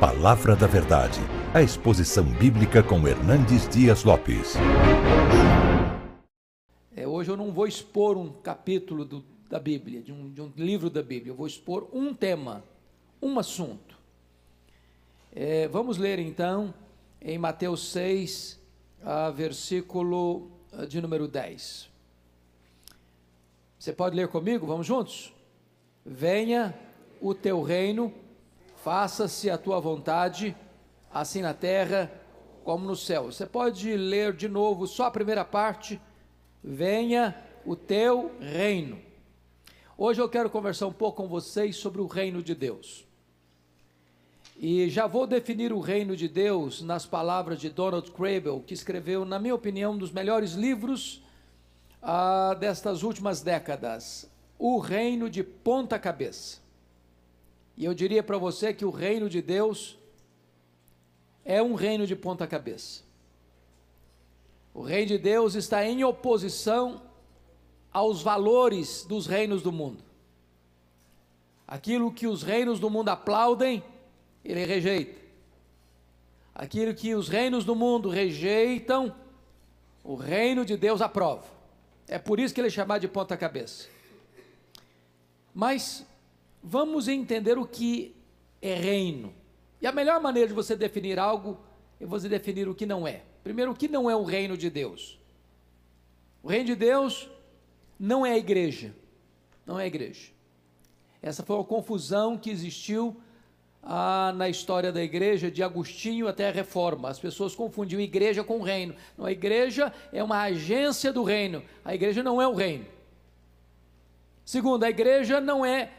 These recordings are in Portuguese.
Palavra da Verdade, a exposição bíblica com Hernandes Dias Lopes. É, hoje eu não vou expor um capítulo do, da Bíblia, de um, de um, livro da Bíblia, eu vou expor um tema, um assunto. É, vamos ler então em Mateus 6, a versículo ah, de número 10. Você pode ler comigo? Vamos juntos? Venha o teu reino, faça-se a tua vontade, assim na terra como no céu. Você pode ler de novo só a primeira parte. Venha o teu reino. Hoje eu quero conversar um pouco com vocês sobre o reino de Deus. E já vou definir o reino de Deus nas palavras de Donald Crabel, que escreveu, na minha opinião, um dos melhores livros ah, destas últimas décadas, O Reino de Ponta Cabeça. E eu diria para você que o reino de Deus é um reino de ponta cabeça. O reino de Deus está em oposição aos valores dos reinos do mundo. Aquilo que os reinos do mundo aplaudem, ele rejeita. Aquilo que os reinos do mundo rejeitam, o reino de Deus aprova. É por isso que ele é chamado de ponta cabeça. Mas vamos entender o que é reino. E a melhor maneira de você definir algo é você definir o que não é. Primeiro, o que não é o reino de Deus? O reino de Deus não é a igreja. Não é a igreja. Essa foi uma confusão que existiu ah, na história da igreja, de Agostinho até a reforma. As pessoas confundiam igreja com reino. Não, a igreja é uma agência do reino. A igreja não é o reino. Segundo, a igreja não é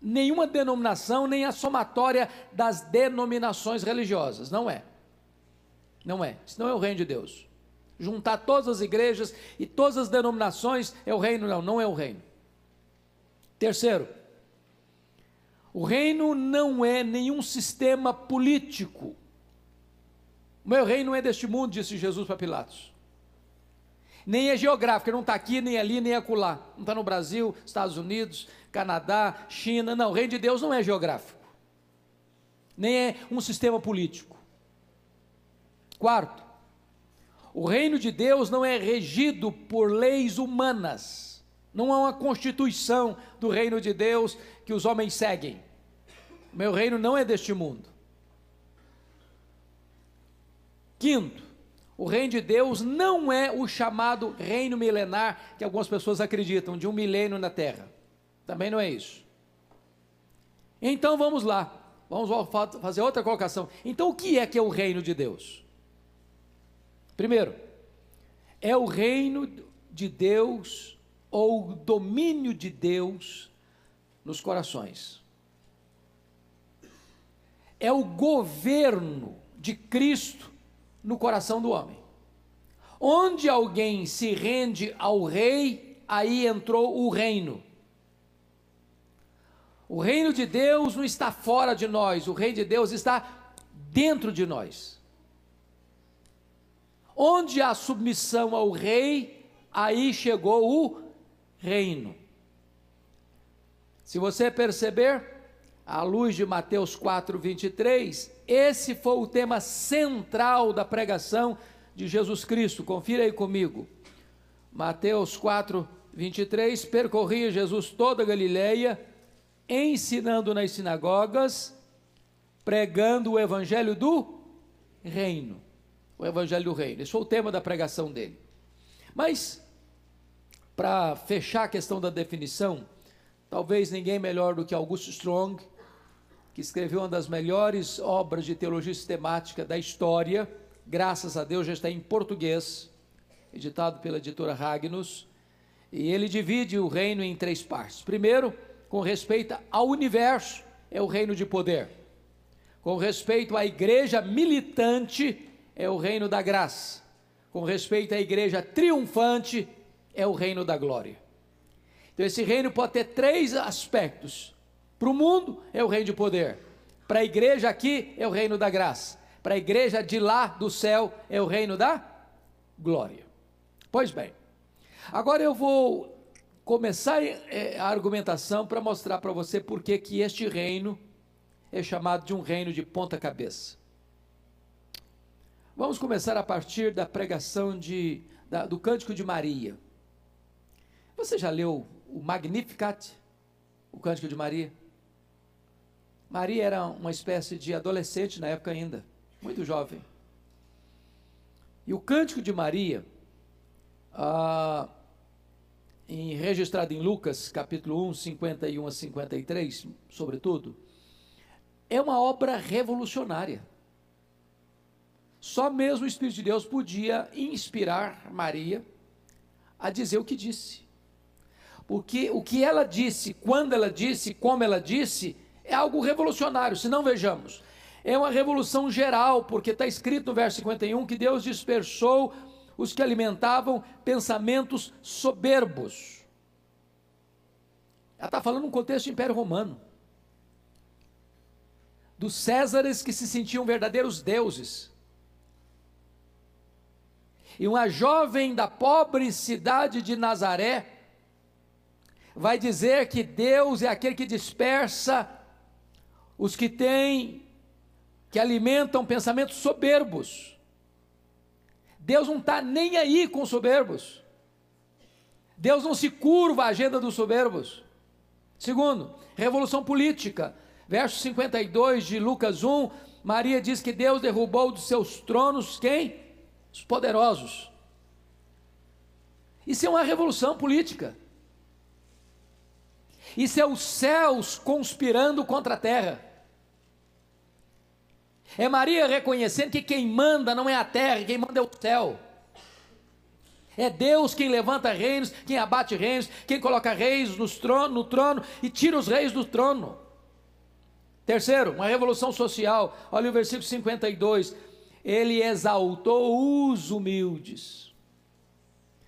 nenhuma denominação, nem a somatória das denominações religiosas. Não é. Não é. Isso não é o reino de Deus. Juntar todas as igrejas e todas as denominações é o reino, não, não é o reino. Terceiro, o reino não é nenhum sistema político. O meu reino não é deste mundo, disse Jesus para Pilatos. Nem é geográfico, não está aqui, nem ali, nem acolá. Não está no Brasil, Estados Unidos, Canadá, China. Não, o reino de Deus não é geográfico. Nem é um sistema político. Quarto, o reino de Deus não é regido por leis humanas. Não há uma constituição do reino de Deus que os homens seguem. Meu reino não é deste mundo. Quinto, o reino de Deus não é o chamado reino milenar que algumas pessoas acreditam, de um milênio na terra. Também não é isso. Então vamos lá, vamos fazer outra colocação. Então o que é que é o reino de Deus? Primeiro, é o reino de Deus ou o domínio de Deus nos corações. É o governo de Cristo no coração do homem. Onde alguém se rende ao rei, aí entrou o reino. O reino de Deus não está fora de nós, o reino de Deus está dentro de nós. Onde há submissão ao rei, aí chegou o reino. Se você perceber, à luz de Mateus 4, 23, esse foi o tema central da pregação de Jesus Cristo. Confira aí comigo. Mateus 4, 23, percorria Jesus toda a Galileia, ensinando nas sinagogas, pregando o evangelho do reino. O evangelho do reino. Esse foi o tema da pregação dele. Mas, para fechar a questão da definição, Talvez ninguém melhor do que Augusto Strong, que escreveu uma das melhores obras de teologia sistemática da história, graças a Deus já está em português, editado pela editora Ragnus, e ele divide o reino em três partes. Primeiro, com respeito ao universo, é o reino de poder. Com respeito à igreja militante, é o reino da graça. Com respeito à igreja triunfante, é o reino da glória. Então, esse reino pode ter três aspectos. Para o mundo, é o reino de poder. Para a igreja aqui, é o reino da graça. Para a igreja de lá do céu, é o reino da glória. Pois bem, agora eu vou começar é, a argumentação para mostrar para você por que este reino é chamado de um reino de ponta cabeça. Vamos começar a partir da pregação de, da, do Cântico de Maria. Você já leu o Magnificat, o Cântico de Maria? Maria era uma espécie de adolescente na época ainda, muito jovem. E o Cântico de Maria, ah, em, registrado em Lucas, capítulo 1, 51 a 53, sobretudo, é uma obra revolucionária. Só mesmo o Espírito de Deus podia inspirar Maria a dizer o que disse. Porque o que ela disse, quando ela disse, como ela disse, é algo revolucionário. Se não vejamos, é uma revolução geral, porque está escrito no verso 51 que Deus dispersou os que alimentavam pensamentos soberbos. Ela está falando num contexto do Império Romano. Dos Césares que se sentiam verdadeiros deuses. E uma jovem da pobre cidade de Nazaré vai dizer que Deus é aquele que dispersa os que têm, que alimentam pensamentos soberbos. Deus não está nem aí com os soberbos. Deus não se curva à agenda dos soberbos. Segundo, revolução política. Verso 52 de Lucas 1, Maria diz que Deus derrubou dos seus tronos quem? Os poderosos. Isso é uma revolução política. Isso é os céus conspirando contra a terra. É Maria reconhecendo que quem manda não é a terra, quem manda é o céu. É Deus quem levanta reinos, quem abate reinos, quem coloca reis no trono, no trono e tira os reis do trono. Terceiro, uma revolução social. Olha o versículo 52. Ele exaltou os humildes.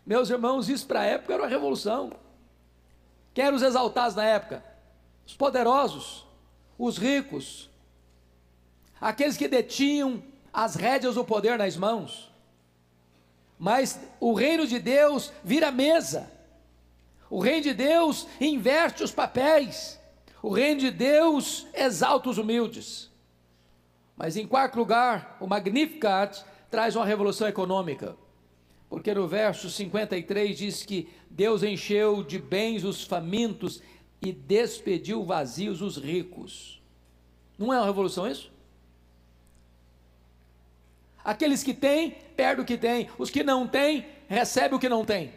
Meus irmãos, isso para a época era uma revolução. Quem eram os exaltados na época? Os poderosos, os ricos, aqueles que detinham as rédeas do poder nas mãos. Mas o reino de Deus vira mesa. O reino de Deus inverte os papéis. O reino de Deus exalta os humildes. Mas em quarto lugar, o Magnificat traz uma revolução econômica. Porque no verso 53 diz que Deus encheu de bens os famintos e despediu vazios os ricos. Não é uma revolução isso? Aqueles que têm, perdem o que têm. Os que não têm, recebem o que não têm.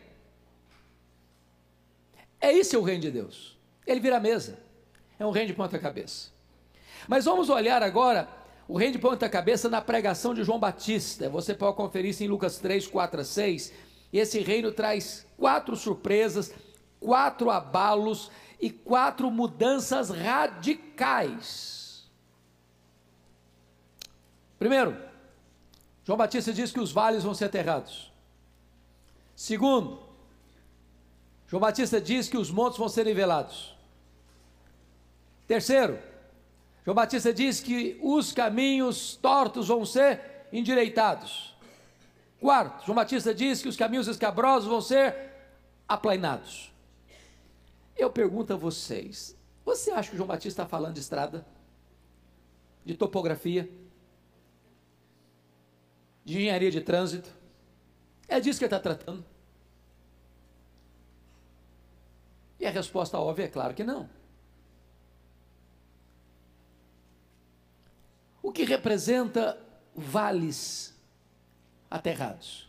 É isso o reino de Deus. Ele vira a mesa. É um reino de ponta cabeça. Mas vamos olhar agora o reino de ponta cabeça na pregação de João Batista. Você pode conferir isso em Lucas 3, 4 a 6. Esse reino traz quatro surpresas, quatro abalos e quatro mudanças radicais. Primeiro, João Batista diz que os vales vão ser aterrados. Segundo, João Batista diz que os montes vão ser nivelados. Terceiro, João Batista diz que os caminhos tortos vão ser endireitados. Quarto, João Batista diz que os caminhos escabrosos vão ser aplainados. Eu pergunto a vocês: você acha que João Batista está falando de estrada? De topografia? De engenharia de trânsito. É disso que ele está tratando. E a resposta óbvia é claro que não. O que representa vales aterrados?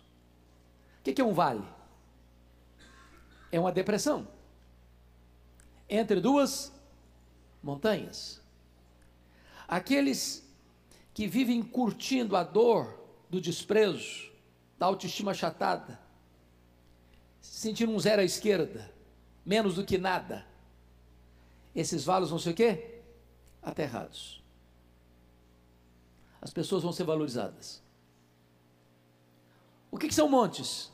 O que é um vale? É uma depressão entre duas montanhas. Aqueles que vivem curtindo a dor do desprezo, da autoestima achatada, sentindo um zero à esquerda, menos do que nada, esses valos vão ser o quê? Aterrados. As pessoas vão ser valorizadas. O que, que são montes?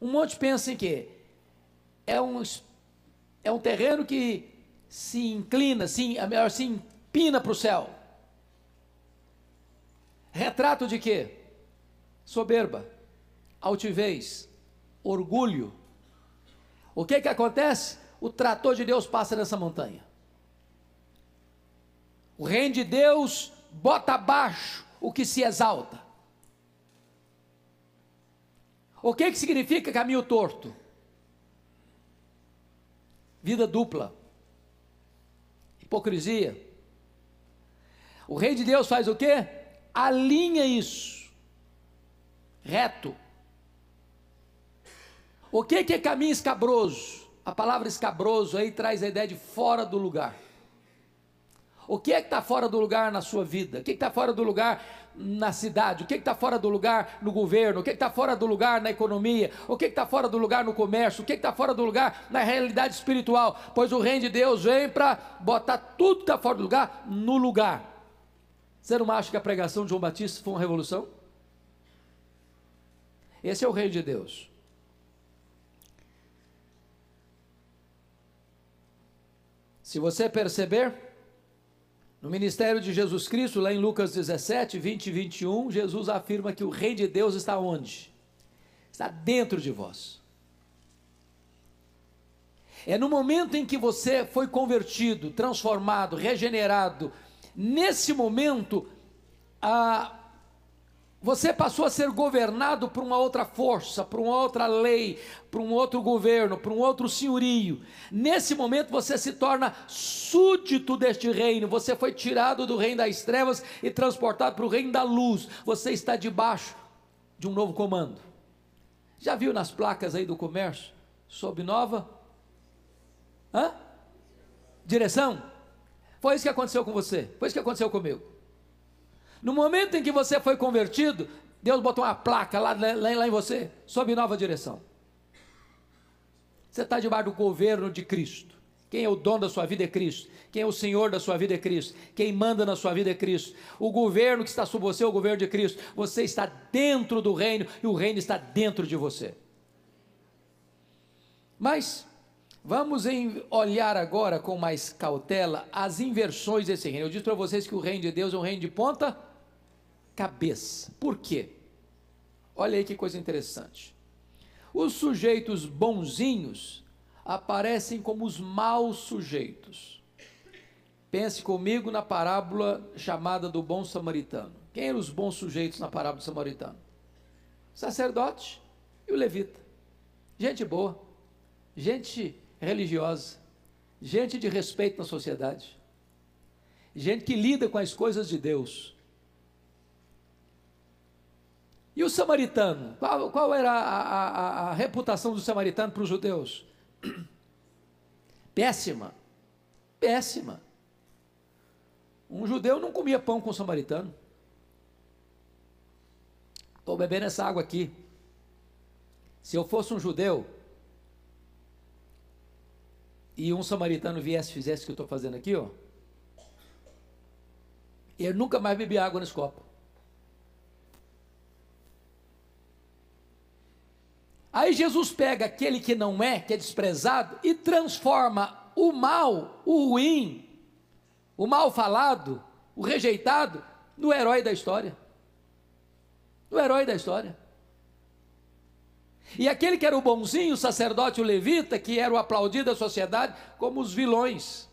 Um monte pensa em quê? É um, é um terreno que se inclina, se, é melhor, se empina para o céu. Retrato de quê? Soberba, altivez, orgulho. O que que acontece? O trator de Deus passa nessa montanha. O reino de Deus bota abaixo o que se exalta. O que, que significa caminho torto? Vida dupla, hipocrisia. O rei de Deus faz o quê? Alinha isso, reto. O que, que é caminho escabroso? A palavra escabroso aí traz a ideia de fora do lugar. O que é que está fora do lugar na sua vida? O que está fora do lugar na cidade? O que está fora do lugar no governo? O que está fora do lugar na economia? O que está fora do lugar no comércio? O que está fora do lugar na realidade espiritual? Pois o reino de Deus vem para botar tudo que está fora do lugar no lugar. Você não acha que a pregação de João Batista foi uma revolução? Esse é o reino de Deus. Se você perceber, no ministério de Jesus Cristo, lá em Lucas 17, 20 e 21, Jesus afirma que o reino de Deus está onde? Está dentro de vós. É no momento em que você foi convertido, transformado, regenerado, nesse momento, a você passou a ser governado por uma outra força, por uma outra lei, por um outro governo, por um outro senhorio. Nesse momento você se torna súdito deste reino. Você foi tirado do reino das trevas e transportado para o reino da luz. Você está debaixo de um novo comando. Já viu nas placas aí do comércio? Sob nova? Hã? Direção? Foi isso que aconteceu com você. Foi isso que aconteceu comigo. No momento em que você foi convertido, Deus botou uma placa lá, lá, lá em você, sob nova direção. Você está debaixo do governo de Cristo. Quem é o dono da sua vida é Cristo. Quem é o Senhor da sua vida é Cristo. Quem manda na sua vida é Cristo. O governo que está sob você é o governo de Cristo. Você está dentro do reino e o reino está dentro de você. Mas vamos olhar agora com mais cautela as inversões desse reino. Eu disse para vocês que o reino de Deus é um reino de ponta cabeça. Por quê? Olha aí que coisa interessante. Os sujeitos bonzinhos aparecem como os maus sujeitos. Pense comigo na parábola chamada do bom samaritano. Quem eram os bons sujeitos na parábola do samaritano? O sacerdote e o levita. Gente boa, gente religiosa, gente de respeito na sociedade, gente que lida com as coisas de Deus e o samaritano? Qual, qual era a, a, a reputação do samaritano para os judeus? Péssima. Péssima. Um judeu não comia pão com um samaritano. Estou bebendo essa água aqui. Se eu fosse um judeu e um samaritano viesse e fizesse o que eu estou fazendo aqui, ó, eu nunca mais bebi água nesse copo. Aí Jesus pega aquele que não é, que é desprezado, e transforma o mal, o ruim, o mal falado, o rejeitado, no herói da história. No herói da história. E aquele que era o bonzinho, o sacerdote, o levita, que era o aplaudido da sociedade, como os vilões,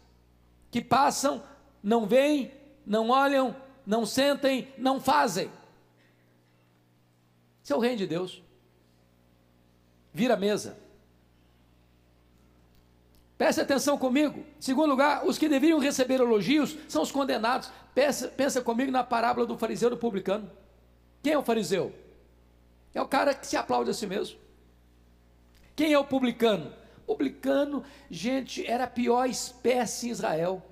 que passam, não veem, não olham, não sentem, não fazem. Isso é o reino de Deus vira a mesa. Preste atenção comigo. Segundo lugar, os que deveriam receber elogios são os condenados. Pensa, pensa comigo na parábola do fariseu e do publicano. Quem é o fariseu? É o cara que se aplaude a si mesmo. Quem é o publicano? Publicano, gente, era a pior espécie em Israel.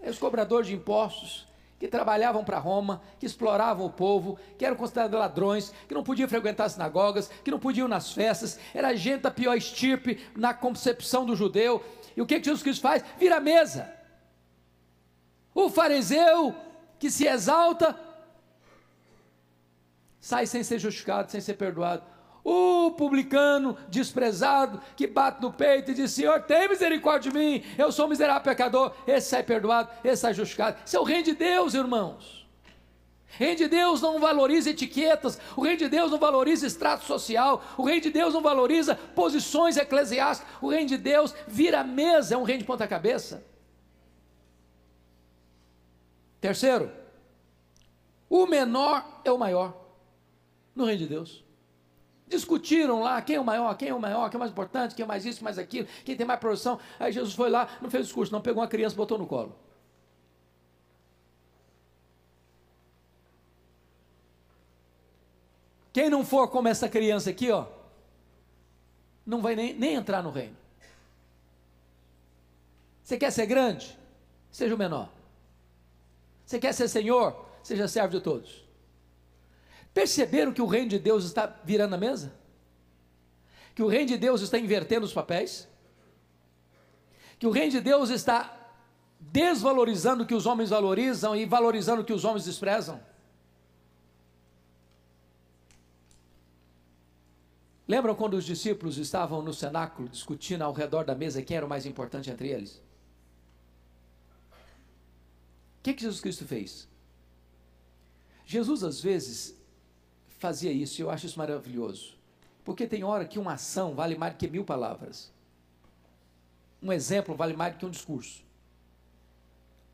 É os cobradores de impostos, que trabalhavam para Roma, que exploravam o povo, que eram considerados ladrões, que não podiam frequentar sinagogas, que não podiam ir nas festas, era gente da pior estirpe na concepção do judeu. E o que, que Jesus Cristo faz? Vira a mesa. O fariseu que se exalta sai sem ser justificado, sem ser perdoado. O publicano desprezado que bate no peito e diz: Senhor, tem misericórdia de mim, eu sou um miserável pecador. Esse sai perdoado, esse sai justificado. Isso é o reino de Deus, irmãos. O reino de Deus não valoriza etiquetas, o reino de Deus não valoriza extrato social, o reino de Deus não valoriza posições eclesiásticas, o reino de Deus vira mesa, é um reino de ponta-cabeça. Terceiro, o menor é o maior no reino de Deus. Discutiram lá quem é o maior, quem é o maior, quem é o mais importante, quem é mais isso, mais aquilo, quem tem mais produção. Aí Jesus foi lá, não fez discurso, não, pegou uma criança botou no colo. Quem não for como essa criança aqui, ó, não vai nem, nem entrar no reino. Você quer ser grande? Seja o menor. Você quer ser senhor? Seja servo de todos. Perceberam que o reino de Deus está virando a mesa? Que o reino de Deus está invertendo os papéis? Que o reino de Deus está desvalorizando o que os homens valorizam e valorizando o que os homens desprezam? Lembram quando os discípulos estavam no cenáculo discutindo ao redor da mesa quem era o mais importante entre eles? O que, que Jesus Cristo fez? Jesus, às vezes, fazia isso, e eu acho isso maravilhoso. Porque tem hora que uma ação vale mais do que mil palavras. Um exemplo vale mais do que um discurso.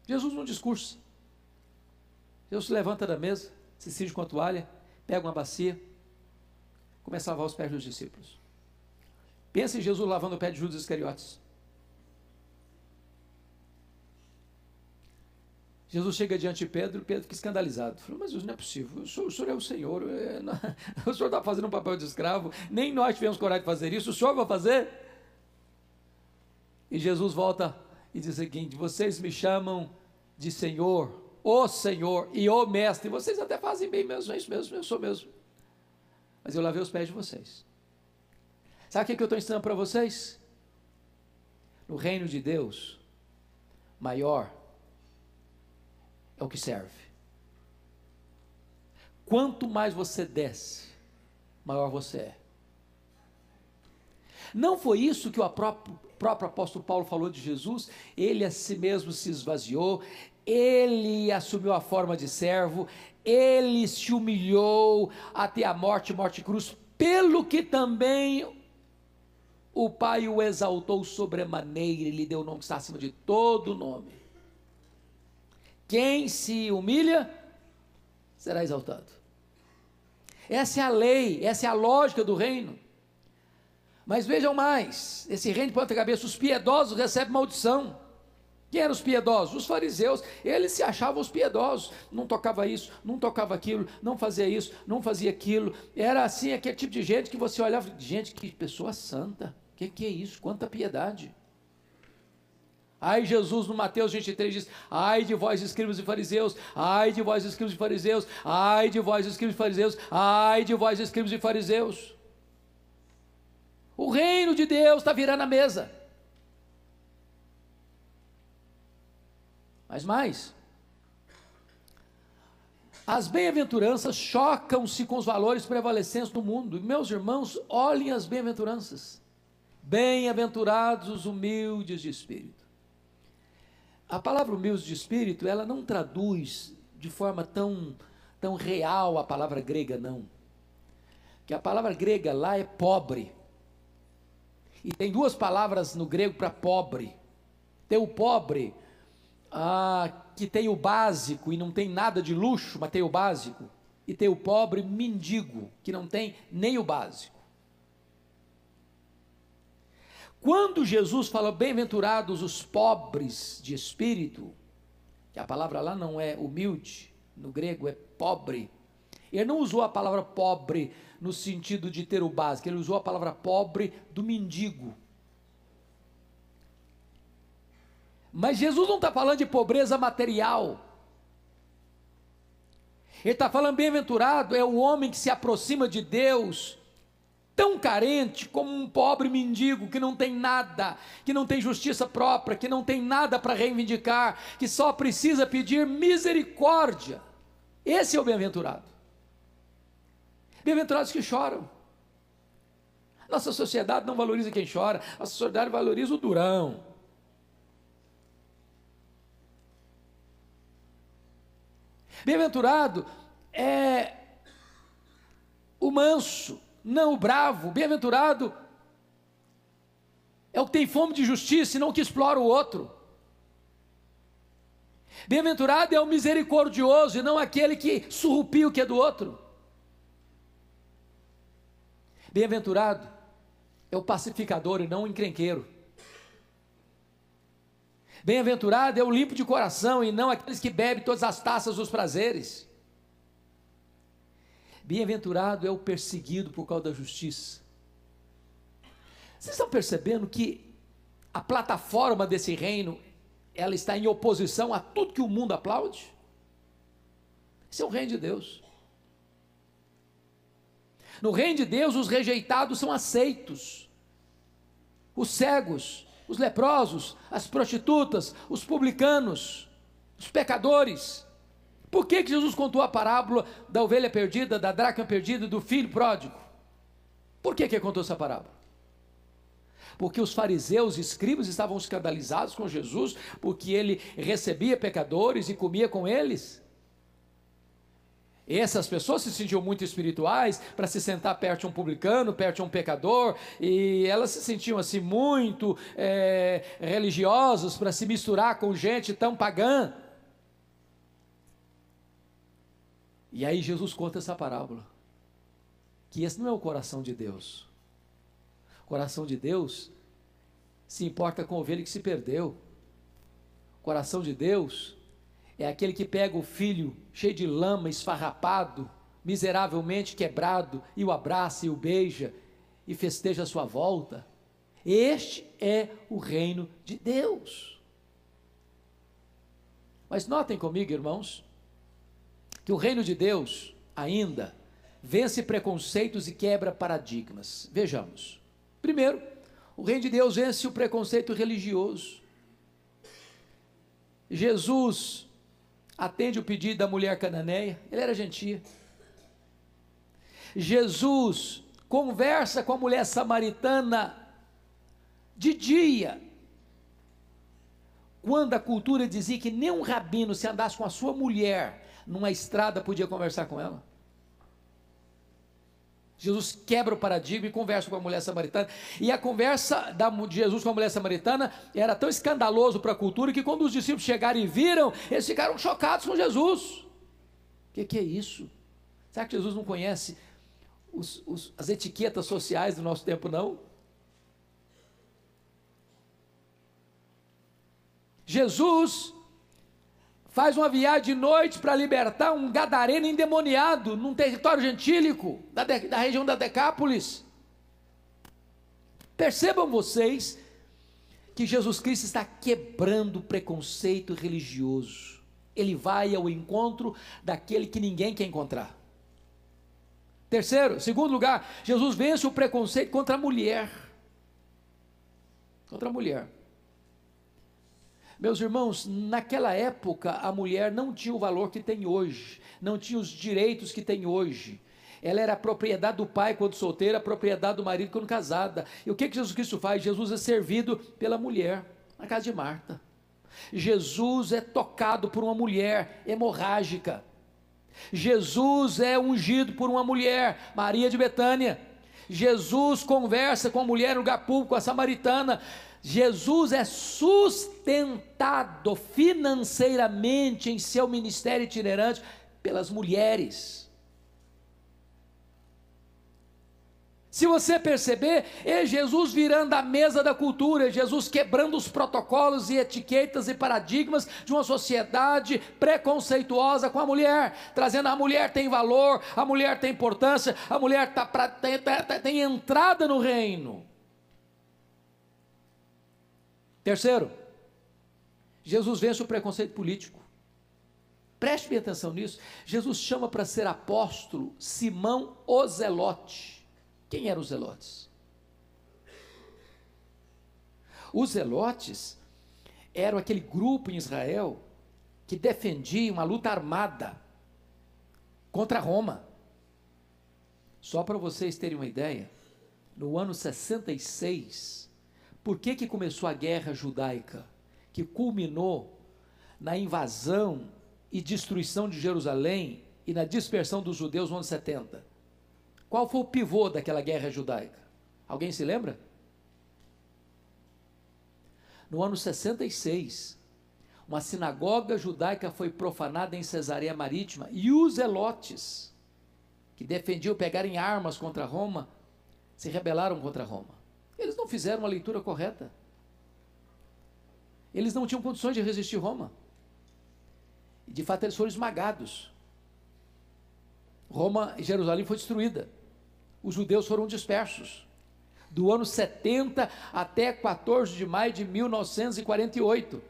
Jesus não discurso. Jesus se levanta da mesa, se cinge com a toalha, pega uma bacia, começa a lavar os pés dos discípulos. Pensa em Jesus lavando o pé de Judas Iscariotes. Jesus chega diante de Pedro, Pedro fica escandalizado. Falou, mas não é possível, o senhor, o senhor é o Senhor, é, não, o senhor está fazendo um papel de escravo, nem nós tivemos coragem de fazer isso, o senhor vai fazer? E Jesus volta e diz o seguinte: vocês me chamam de Senhor, o Senhor e o Mestre, vocês até fazem bem mesmo, é isso mesmo, eu sou mesmo mas eu lavei os pés de vocês. Sabe o que, que eu estou ensinando para vocês? No reino de Deus, maior é o que serve. Quanto mais você desce, maior você é. Não foi isso que o próprio, próprio apóstolo Paulo falou de Jesus? Ele a si mesmo se esvaziou, ele assumiu a forma de servo, ele se humilhou até a morte, morte cruz, pelo que também o Pai o exaltou sobremaneira e lhe deu o nome que está acima de todo nome. Quem se humilha será exaltado. Essa é a lei, essa é a lógica do reino. Mas vejam mais: esse reino de ponta cabeça, os piedosos recebem maldição. Quem eram os piedosos? Os fariseus. Eles se achavam os piedosos. Não tocava isso, não tocava aquilo, não fazia isso, não fazia aquilo. Era assim, aquele tipo de gente que você olhava, gente, que pessoa santa. O que, que é isso? Quanta piedade. Aí Jesus no Mateus 23 diz: Ai de vós, escribas e fariseus, ai de vós, escribas e fariseus, ai de vós, escribas e fariseus, ai de vós, escribas e fariseus. O reino de Deus está virando a mesa. Mas mais, as bem-aventuranças chocam-se com os valores prevalecentes do mundo. Meus irmãos, olhem as bem-aventuranças. Bem-aventurados os humildes de espírito. A palavra humilde de espírito, ela não traduz de forma tão, tão real a palavra grega, não. Que a palavra grega lá é pobre. E tem duas palavras no grego para pobre. Tem o pobre ah, que tem o básico e não tem nada de luxo, mas tem o básico, e tem o pobre mendigo, que não tem nem o básico. Quando Jesus fala bem-aventurados os pobres de espírito, que a palavra lá não é humilde, no grego é pobre. Ele não usou a palavra pobre no sentido de ter o básico, ele usou a palavra pobre do mendigo. Mas Jesus não está falando de pobreza material. Ele está falando bem-aventurado é o homem que se aproxima de Deus, tão carente como um pobre mendigo que não tem nada, que não tem justiça própria, que não tem nada para reivindicar, que só precisa pedir misericórdia. Esse é o bem-aventurado. Bem-aventurados que choram. Nossa sociedade não valoriza quem chora, a sociedade valoriza o durão. Bem-aventurado é o manso, não o bravo. Bem-aventurado é o que tem fome de justiça e não o que explora o outro. Bem-aventurado é o misericordioso e não aquele que surrupia o que é do outro. Bem-aventurado é o pacificador e não o encrenqueiro. Bem-aventurado é o limpo de coração e não aqueles que bebem todas as taças dos prazeres. Bem-aventurado é o perseguido por causa da justiça. Vocês estão percebendo que a plataforma desse reino ela está em oposição a tudo que o mundo aplaude? Esse é o reino de Deus. No reino de Deus, os rejeitados são aceitos. Os cegos, os leprosos, as prostitutas, os publicanos, os pecadores. Por que, que Jesus contou a parábola da ovelha perdida, da dracma perdida, do filho pródigo? Por que, que ele contou essa parábola? porque os fariseus e escribas estavam escandalizados com Jesus, porque ele recebia pecadores e comia com eles. E essas pessoas se sentiam muito espirituais para se sentar perto de um publicano, perto de um pecador, e elas se sentiam assim muito é, religiosas para se misturar com gente tão pagã. E aí Jesus conta essa parábola, que esse não é o coração de Deus coração de Deus se importa com a ovelha que se perdeu. O coração de Deus é aquele que pega o filho cheio de lama, esfarrapado, miseravelmente quebrado, e o abraça e o beija e festeja a sua volta. Este é o reino de Deus. Mas notem comigo, irmãos, que o reino de Deus ainda vence preconceitos e quebra paradigmas. Vejamos. Primeiro, o reino de Deus vence o preconceito religioso. Jesus atende o pedido da mulher cananeia, ele era gentil. Jesus conversa com a mulher samaritana de dia, quando a cultura dizia que nem um rabino, se andasse com a sua mulher numa estrada, podia conversar com ela. Jesus quebra o paradigma e conversa com a mulher samaritana. E a conversa de Jesus com a mulher samaritana era tão escandaloso para a cultura que quando os discípulos chegaram e viram, eles ficaram chocados com Jesus. O que, que, é isso? Será que Jesus não conhece os, os, as etiquetas sociais do nosso tempo, não? Jesus faz uma viagem de noite para libertar um gadareno endemoniado num território gentílico, da, da região da Decápolis. Percebam vocês que Jesus Cristo está quebrando o preconceito religioso. Ele vai ao encontro daquele que ninguém quer encontrar. Terceiro, segundo lugar, Jesus vence o preconceito contra a mulher. Contra a mulher. Meus irmãos, naquela época a mulher não tinha o valor que tem hoje, não tinha os direitos que tem hoje. Ela era propriedade do pai quando solteira, propriedade do marido quando casada. E o que, que Jesus Cristo faz? Jesus é servido pela mulher, na casa de Marta. Jesus é tocado por uma mulher hemorrágica. Jesus é ungido por uma mulher, Maria de Betânia. Jesus conversa com a mulher no lugar público, a samaritana. Jesus é sustentado financeiramente em seu ministério itinerante pelas mulheres. Se você perceber, é Jesus virando a mesa da cultura, é Jesus quebrando os protocolos e etiquetas e paradigmas de uma sociedade preconceituosa com a mulher, trazendo a mulher tem valor, a mulher tem importância, a mulher tá pra, tem, tem, tem entrada no reino. Terceiro, Jesus vence o preconceito político. Preste bem atenção nisso. Jesus chama para ser apóstolo Simão o Zelote. Quem eram os zelotes? Os zelotes eram aquele grupo em Israel que defendia uma luta armada contra Roma. Só para vocês terem uma ideia, no ano 66, por que, que começou a guerra judaica, que culminou na invasão e destruição de Jerusalém e na dispersão dos judeus no ano 70? Qual foi o pivô daquela guerra judaica? Alguém se lembra? No ano 66, uma sinagoga judaica foi profanada em Cesareia Marítima e os elotes, que defendiam pegarem armas contra Roma, se rebelaram contra Roma. Eles não fizeram a leitura correta. Eles não tinham condições de resistir Roma. E de fato eles foram esmagados. Roma e Jerusalém foi destruída. Os judeus foram dispersos. Do ano 70 até 14 de maio de 1948.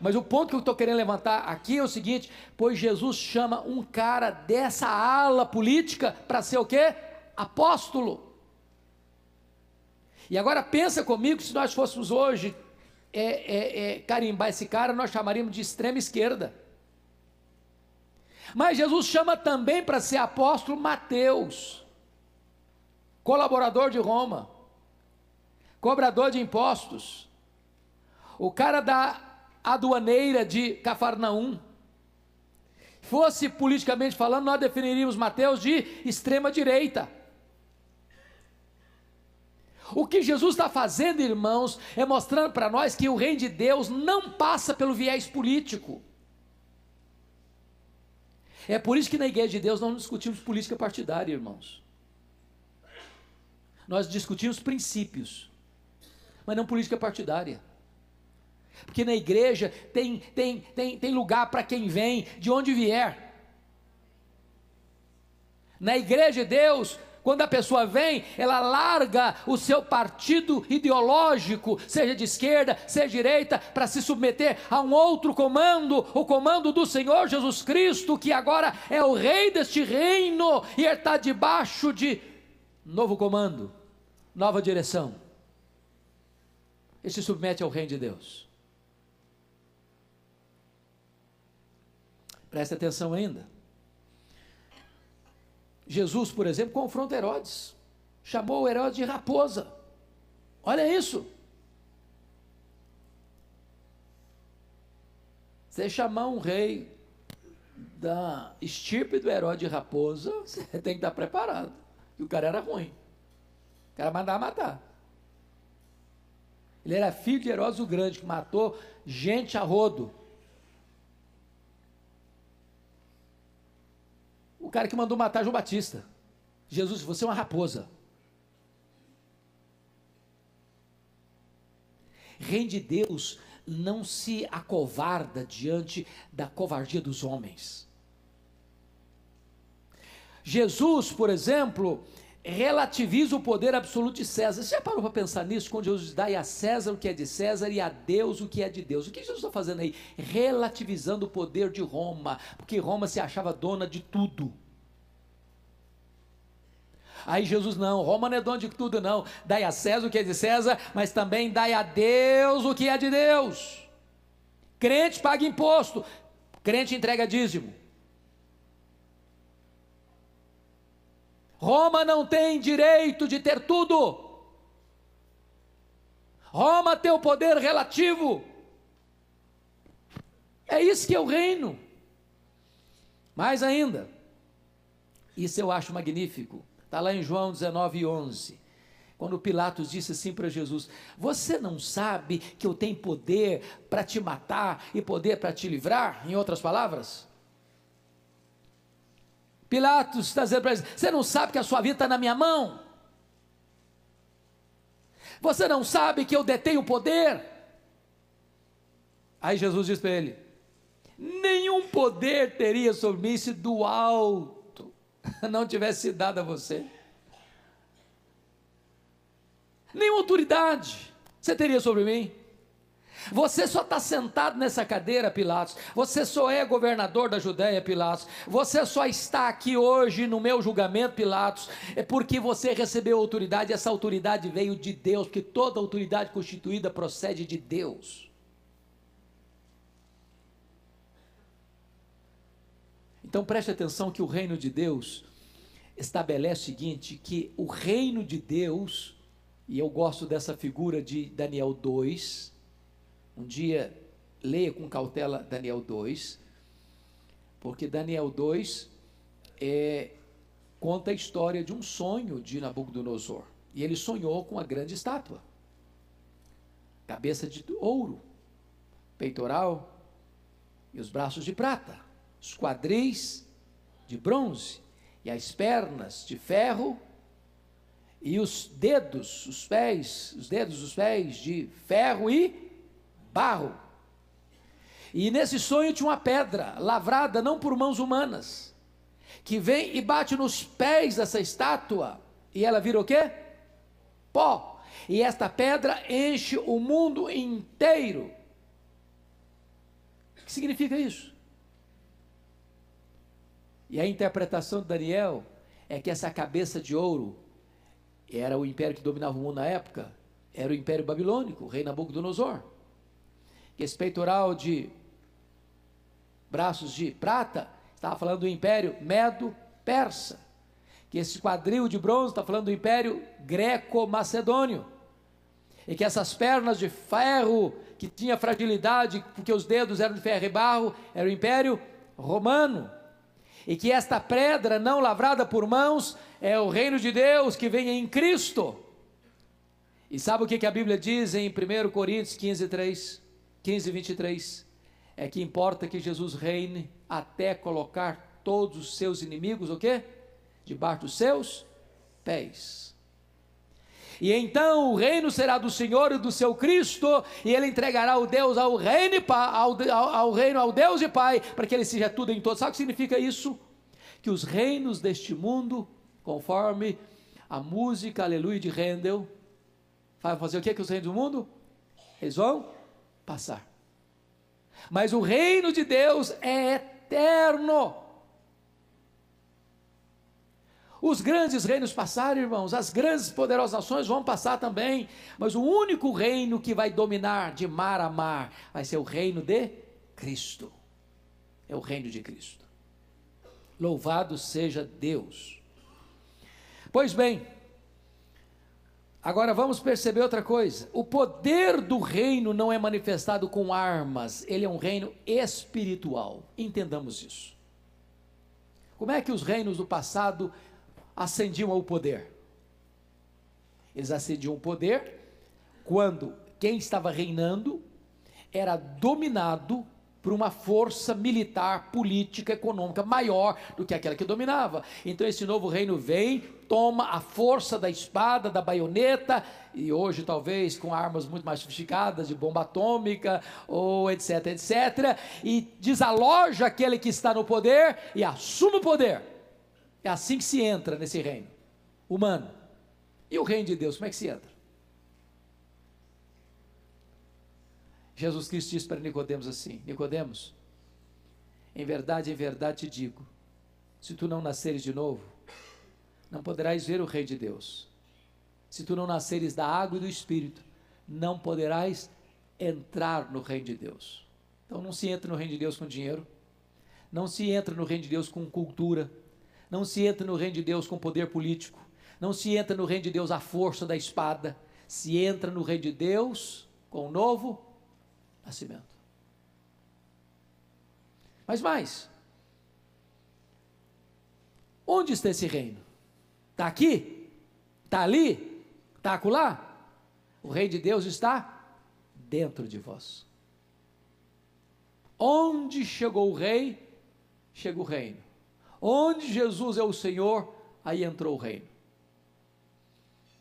Mas o ponto que eu estou querendo levantar aqui é o seguinte: pois Jesus chama um cara dessa ala política para ser o quê? Apóstolo. E agora pensa comigo, se nós fôssemos hoje é, é, é, carimbar esse cara, nós chamaríamos de extrema esquerda. Mas Jesus chama também para ser apóstolo Mateus, colaborador de Roma, cobrador de impostos, o cara da aduaneira de Cafarnaum. Fosse politicamente falando, nós definiríamos Mateus de extrema direita. O que Jesus está fazendo, irmãos, é mostrando para nós que o reino de Deus não passa pelo viés político. É por isso que na igreja de Deus não discutimos política partidária, irmãos. Nós discutimos princípios, mas não política partidária. Porque na igreja tem, tem, tem, tem lugar para quem vem, de onde vier. Na igreja de Deus, quando a pessoa vem, ela larga o seu partido ideológico, seja de esquerda, seja direita, para se submeter a um outro comando, o comando do Senhor Jesus Cristo, que agora é o rei deste reino e está debaixo de novo comando, nova direção. Ele se submete ao reino de Deus. Preste atenção ainda. Jesus, por exemplo, confronta Herodes. Chamou Herodes de raposa. Olha isso. Você chamar um rei da estirpe do Herodes de raposa, você tem que estar preparado. E o cara era ruim. O cara mandava matar. Ele era filho de Herodes o Grande, que matou gente a rodo. O cara que mandou matar João Batista. Jesus, você é uma raposa. Reino de Deus não se acovarda diante da covardia dos homens. Jesus, por exemplo, relativiza o poder absoluto de César. Você já parou para pensar nisso? Quando Jesus dá a César o que é de César e a Deus o que é de Deus. O que Jesus está fazendo aí? Relativizando o poder de Roma, porque Roma se achava dona de tudo. Aí Jesus, não, Roma não é dono de tudo, não. Dai a César o que é de César, mas também dai a Deus o que é de Deus. Crente paga imposto, crente entrega dízimo. Roma não tem direito de ter tudo. Roma tem o poder relativo. É isso que é o reino. Mais ainda, isso eu acho magnífico. Está lá em João 19, 11. Quando Pilatos disse assim para Jesus: Você não sabe que eu tenho poder para te matar e poder para te livrar? Em outras palavras, Pilatos está dizendo para ele: Você não sabe que a sua vida está na minha mão? Você não sabe que eu detenho o poder? Aí Jesus diz para ele: Nenhum poder teria sobre mim se do alto não tivesse dado a você. Nenhuma autoridade você teria sobre mim. Você só está sentado nessa cadeira, Pilatos. Você só é governador da Judéia, Pilatos. Você só está aqui hoje no meu julgamento, Pilatos, é porque você recebeu autoridade. Essa autoridade veio de Deus, porque toda autoridade constituída procede de Deus. Então preste atenção que o reino de Deus estabelece o seguinte: que o reino de Deus, e eu gosto dessa figura de Daniel 2, um dia leia com cautela Daniel 2, porque Daniel 2 é, conta a história de um sonho de Nabucodonosor. E ele sonhou com uma grande estátua, cabeça de ouro. peitoral e os braços de prata, os quadris de bronze e as pernas de ferro e os dedos, os pés, os dedos dos pés de ferro e barro. E nesse sonho tinha uma pedra lavrada não por mãos humanas, que vem e bate nos pés dessa estátua e ela vira o quê? Pó. E esta pedra enche o mundo inteiro. O que significa isso? E a interpretação de Daniel é que essa cabeça de ouro era o império que dominava o mundo na época, era o império babilônico, o rei Nabucodonosor. Que esse peitoral de braços de prata estava falando do império medo-persa. Que esse quadril de bronze está falando do império greco-macedônio. E que essas pernas de ferro, que tinha fragilidade, porque os dedos eram de ferro e barro, era o império romano e que esta pedra não lavrada por mãos é o reino de Deus que vem em Cristo. E sabe o que, a Bíblia diz em 1 Coríntios 15, 3, 15, 23? É que importa que Jesus reine até colocar todos os seus inimigos, o quê? Debaixo dos seus pés. E então o reino será do Senhor e do seu Cristo, e ele entregará o Deus ao reino, ao, ao, reino, ao Deus e Pai, para que ele seja tudo em todos. Sabe o que significa isso? Que os reinos deste mundo, conforme a música Aleluia de Handel, vai fazer o que com os reinos do mundo? Eles vão passar. Mas o reino de Deus é eterno. Os grandes reinos passaram, irmãos, as grandes poderosas nações vão passar também, mas o único reino que vai dominar de mar a mar vai ser o reino de Cristo. É o reino de Cristo. Louvado seja Deus. Pois bem, agora vamos perceber outra coisa: o poder do reino não é manifestado com armas, ele é um reino espiritual. Entendamos isso. Como é que os reinos do passado ascendiam ao poder? Eles ascendiam ao poder quando quem estava reinando era dominado por uma força militar, política, econômica maior do que aquela que dominava. Então esse novo reino vem, toma a força da espada, da baioneta, e hoje talvez com armas muito mais sofisticadas, de bomba atômica, ou etc, etc, e desaloja aquele que está no poder e assume o poder. É assim que se entra nesse reino humano. E o reino de Deus, como é que se entra? Jesus Cristo disse para Nicodemos assim: Nicodemos, em verdade, em verdade te digo, se tu não nasceres de novo, não poderás ver o Rei de Deus. Se tu não nasceres da água e do Espírito, não poderás entrar no Reino de Deus. Então não se entra no Reino de Deus com dinheiro, não se entra no Reino de Deus com cultura, não se entra no reino de Deus com poder político. Não se entra no reino de Deus à força da espada. Se entra no reino de Deus com o novo nascimento. Mas mais. Onde está esse reino? Está aqui? Está ali? Está acolá? O reino de Deus está dentro de vós. Onde chegou o rei, chega o reino. Onde Jesus é o Senhor, aí entrou o reino.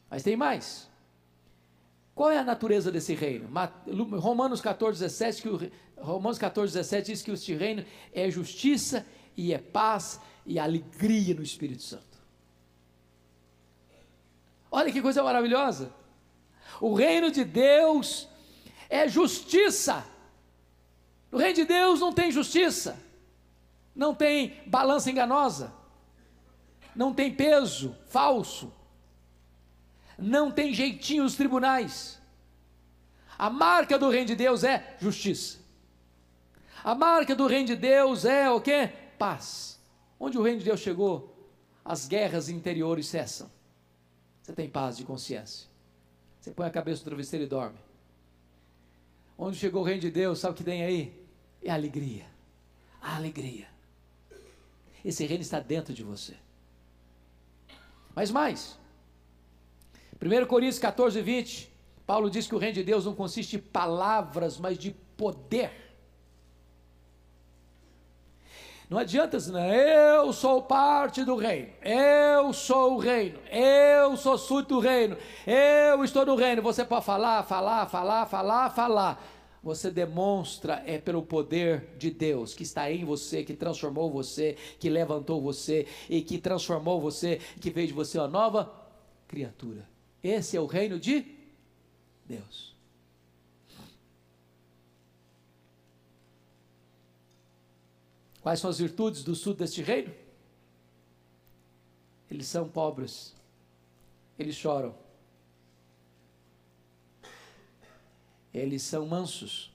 Mas tem mais. Qual é a natureza desse reino? Romanos 14, 17, que o, Romanos 14, 17 diz que este reino é justiça e é paz e alegria no Espírito Santo. Olha que coisa maravilhosa. O reino de Deus é justiça. No reino de Deus não tem justiça não tem balança enganosa, não tem peso falso, não tem jeitinho nos tribunais. A marca do reino de Deus é justiça. A marca do reino de Deus é o que? Paz. Onde o reino de Deus chegou, as guerras interiores cessam. Você tem paz de consciência. Você põe a cabeça no travesseiro e dorme. Onde chegou o reino de Deus, sabe o que tem aí? É alegria. A alegria. Esse reino está dentro de você. Mas mais. 1 Coríntios 14, 20. Paulo diz que o reino de Deus não consiste em palavras, mas de poder. Não adianta dizer, eu sou parte do reino, eu sou o reino, eu sou súdito do reino, eu estou no reino. Você pode falar, falar, falar, falar, falar. Você demonstra é pelo poder de Deus que está em você, que transformou você, que levantou você e que transformou você, que fez de você uma nova criatura. Esse é o reino de Deus. Quais são as virtudes do sul deste reino? Eles são pobres, eles choram, eles são mansos,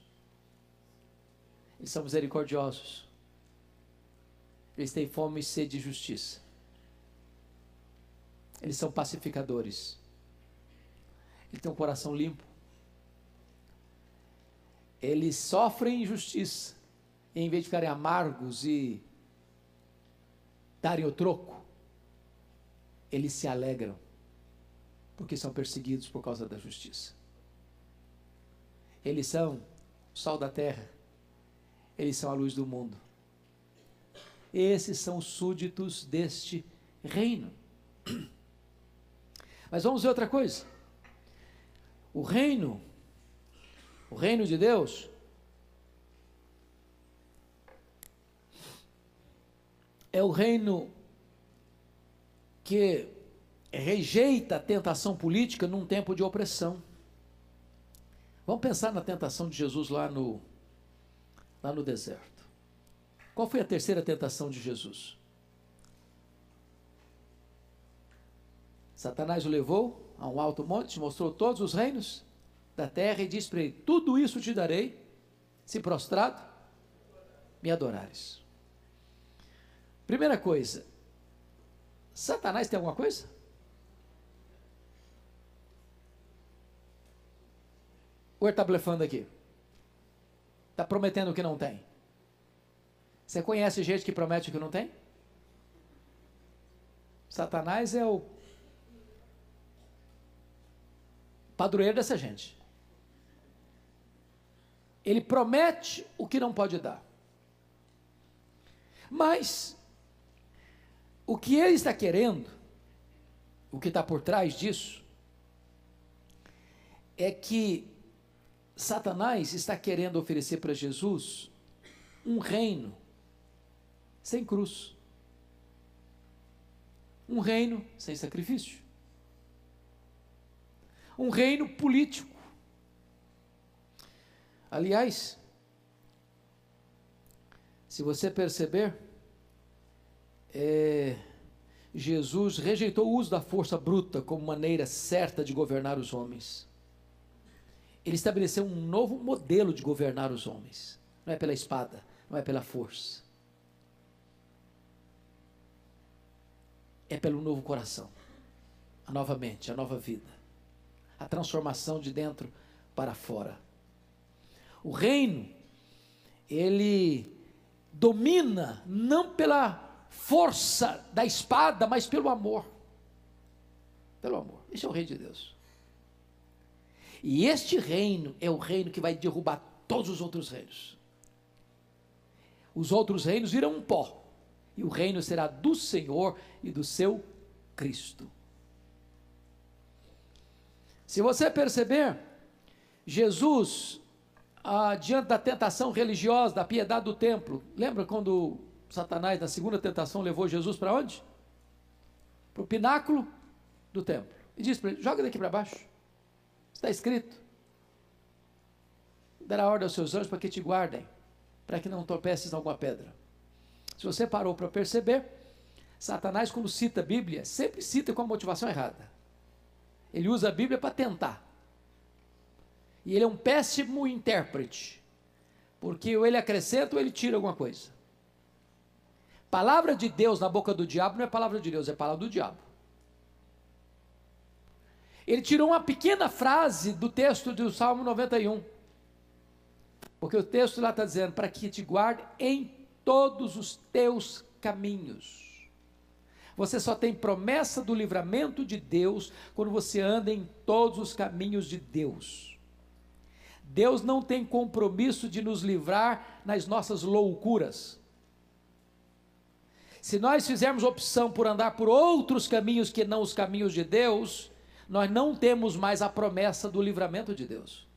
eles são misericordiosos, eles têm fome e sede de justiça, eles são pacificadores, eles têm um coração limpo, eles sofrem injustiça, em vez de ficarem amargos e darem o troco, eles se alegram, porque são perseguidos por causa da justiça. Eles são o sal da terra, eles são a luz do mundo. Esses são os súditos deste reino. Mas vamos ver outra coisa. O reino, o reino de Deus, é o reino que rejeita a tentação política num tempo de opressão. Vamos pensar na tentação de Jesus lá no, lá no deserto. Qual foi a terceira tentação de Jesus? Satanás o levou a um alto monte, mostrou todos os reinos da terra e disse para ele: Tudo isso te darei, se prostrado me adorares. Primeira coisa, Satanás tem alguma coisa? Ou está blefando aqui? Está prometendo o que não tem? Você conhece gente que promete o que não tem? Satanás é o padroeiro dessa gente. Ele promete o que não pode dar. Mas o que ele está querendo, o que está por trás disso, é que Satanás está querendo oferecer para Jesus um reino sem cruz, um reino sem sacrifício, um reino político. Aliás, se você perceber, é, Jesus rejeitou o uso da força bruta como maneira certa de governar os homens. Ele estabeleceu um novo modelo de governar os homens. Não é pela espada, não é pela força. É pelo novo coração, a nova mente, a nova vida, a transformação de dentro para fora. O reino, ele domina não pela força da espada, mas pelo amor. Pelo amor. Esse é o rei de Deus. E este reino é o reino que vai derrubar todos os outros reinos. Os outros reinos virão um pó. E o reino será do Senhor e do seu Cristo. Se você perceber, Jesus, ah, diante da tentação religiosa, da piedade do templo, lembra quando Satanás, na segunda tentação, levou Jesus para onde? Para o pináculo do templo. E disse para ele: joga daqui para baixo. Está escrito. Dará ordem aos seus anjos para que te guardem, para que não tropeces em alguma pedra. Se você parou para perceber, Satanás, quando cita a Bíblia, sempre cita com a motivação errada. Ele usa a Bíblia para tentar. E ele é um péssimo intérprete. Porque ou ele acrescenta ou ele tira alguma coisa. Palavra de Deus na boca do diabo não é palavra de Deus, é palavra do diabo. Ele tirou uma pequena frase do texto do Salmo 91. Porque o texto lá está dizendo: para que te guarde em todos os teus caminhos. Você só tem promessa do livramento de Deus quando você anda em todos os caminhos de Deus. Deus não tem compromisso de nos livrar nas nossas loucuras. Se nós fizermos opção por andar por outros caminhos que não os caminhos de Deus, nós não temos mais a promessa do livramento de Deus.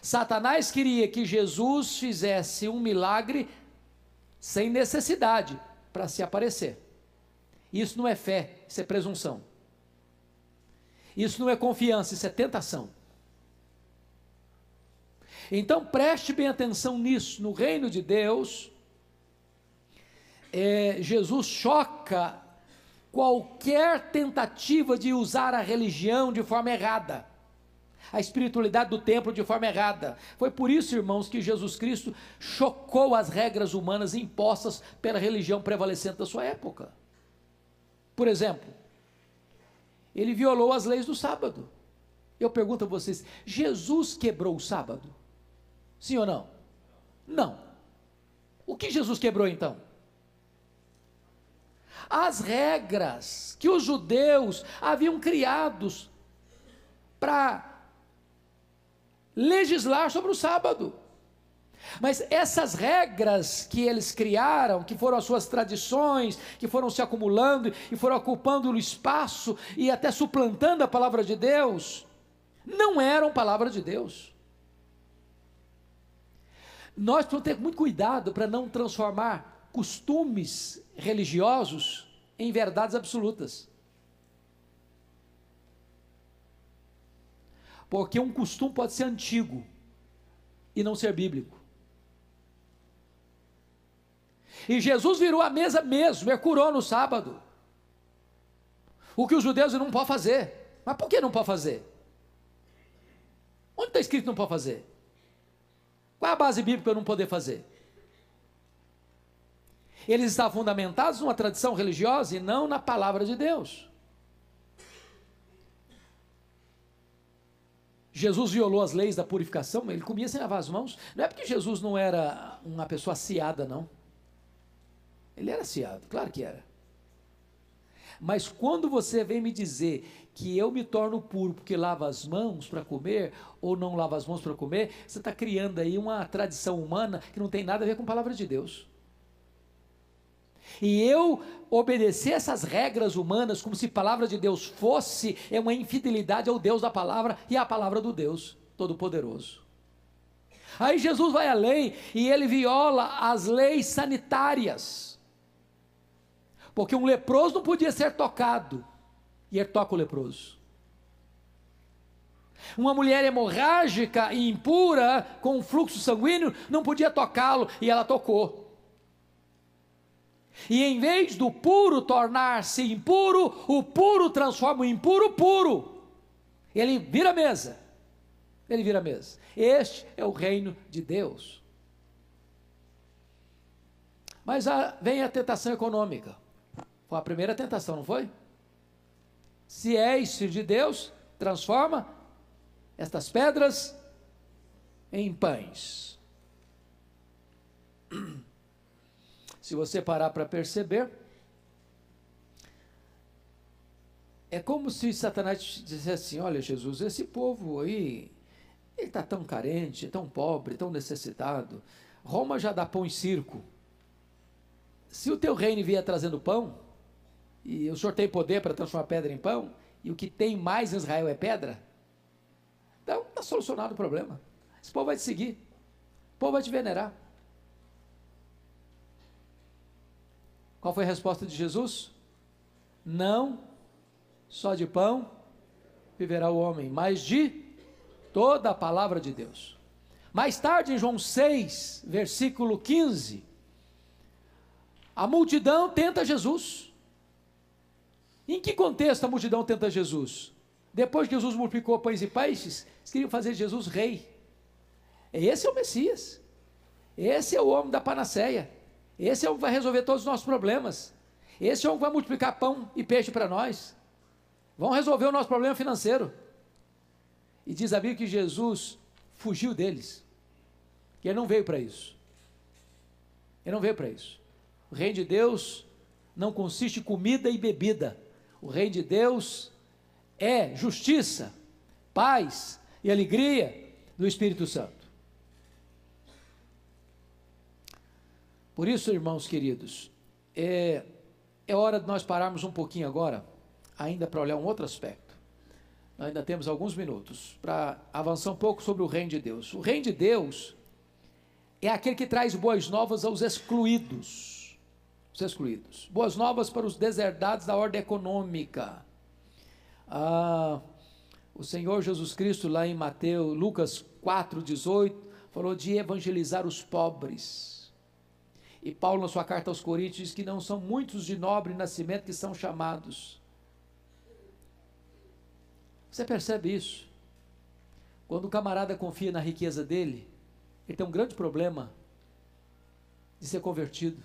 Satanás queria que Jesus fizesse um milagre sem necessidade para se aparecer. Isso não é fé, isso é presunção. Isso não é confiança, isso é tentação. Então preste bem atenção nisso. No reino de Deus, é, Jesus choca qualquer tentativa de usar a religião de forma errada a espiritualidade do templo de forma errada. Foi por isso, irmãos, que Jesus Cristo chocou as regras humanas impostas pela religião prevalecente da sua época. Por exemplo, ele violou as leis do sábado. Eu pergunto a vocês: Jesus quebrou o sábado? Sim ou não? Não. O que Jesus quebrou então? As regras que os judeus haviam criados para legislar sobre o sábado. Mas essas regras que eles criaram, que foram as suas tradições, que foram se acumulando e foram ocupando o espaço e até suplantando a palavra de Deus, não eram palavra de Deus. Nós precisamos ter muito cuidado para não transformar costumes religiosos em verdades absolutas. Porque um costume pode ser antigo e não ser bíblico. E Jesus virou a mesa mesmo, e curou no sábado. O que os judeus não podem fazer. Mas por que não pode fazer? Onde está escrito não pode fazer? Qual é a base bíblica para não poder fazer? Eles estavam fundamentados numa tradição religiosa e não na palavra de Deus. Jesus violou as leis da purificação, ele comia sem lavar as mãos. Não é porque Jesus não era uma pessoa aciada, não. Ele era aciado, claro que era. Mas quando você vem me dizer que eu me torno puro porque lavo as mãos para comer, ou não lavo as mãos para comer, você está criando aí uma tradição humana que não tem nada a ver com a palavra de Deus. E eu obedecer essas regras humanas como se palavra de Deus fosse, é uma infidelidade ao Deus da palavra e à palavra do Deus Todo-Poderoso. Aí Jesus vai além e ele viola as leis sanitárias. Porque um leproso não podia ser tocado, e ele toca o leproso. Uma mulher hemorrágica e impura, com fluxo sanguíneo, não podia tocá-lo, e ela tocou. E em vez do puro tornar-se impuro, o puro transforma o impuro puro. Ele vira mesa. Ele vira mesa. Este é o reino de Deus. Mas a, vem a tentação econômica. Foi a primeira tentação, não foi? Se és filho de Deus, transforma estas pedras em pães. Se você parar para perceber, é como se Satanás dissesse assim: Olha, Jesus, esse povo aí, ele está tão carente, tão pobre, tão necessitado. Roma já dá pão em circo. Se o teu reino vier trazendo pão, e o senhor tem poder para transformar pedra em pão, e o que tem mais em Israel é pedra, então está solucionado o problema. Esse povo vai te seguir, o povo vai te venerar. Qual foi a resposta de Jesus? Não só de pão viverá o homem, mas de toda a palavra de Deus. Mais tarde, em João 6, versículo 15, a multidão tenta Jesus. Em que contexto a multidão tenta Jesus? Depois que Jesus multiplicou pães e peixes, eles queriam fazer Jesus rei. Esse é o Messias. Esse é o homem da panaceia. Esse é o que vai resolver todos os nossos problemas. Esse é o que vai multiplicar pão e peixe para nós. Vão resolver o nosso problema financeiro. E diz a Bíblia que Jesus fugiu deles. Que ele não veio para isso. Ele não veio para isso. O reino de Deus não consiste em comida e bebida. O reino de Deus é justiça, paz e alegria do Espírito Santo. Por isso, irmãos queridos, é, é hora de nós pararmos um pouquinho agora, ainda para olhar um outro aspecto. Nós ainda temos alguns minutos para avançar um pouco sobre o reino de Deus. O reino de Deus é aquele que traz boas novas aos excluídos. Os excluídos. Boas novas para os deserdados da ordem econômica. Ah, o Senhor Jesus Cristo, lá em Mateus, Lucas 4,18, falou de evangelizar os pobres. E Paulo, na sua carta aos Coríntios, diz que não são muitos de nobre nascimento que são chamados. Você percebe isso? Quando o camarada confia na riqueza dele, ele tem um grande problema de ser convertido.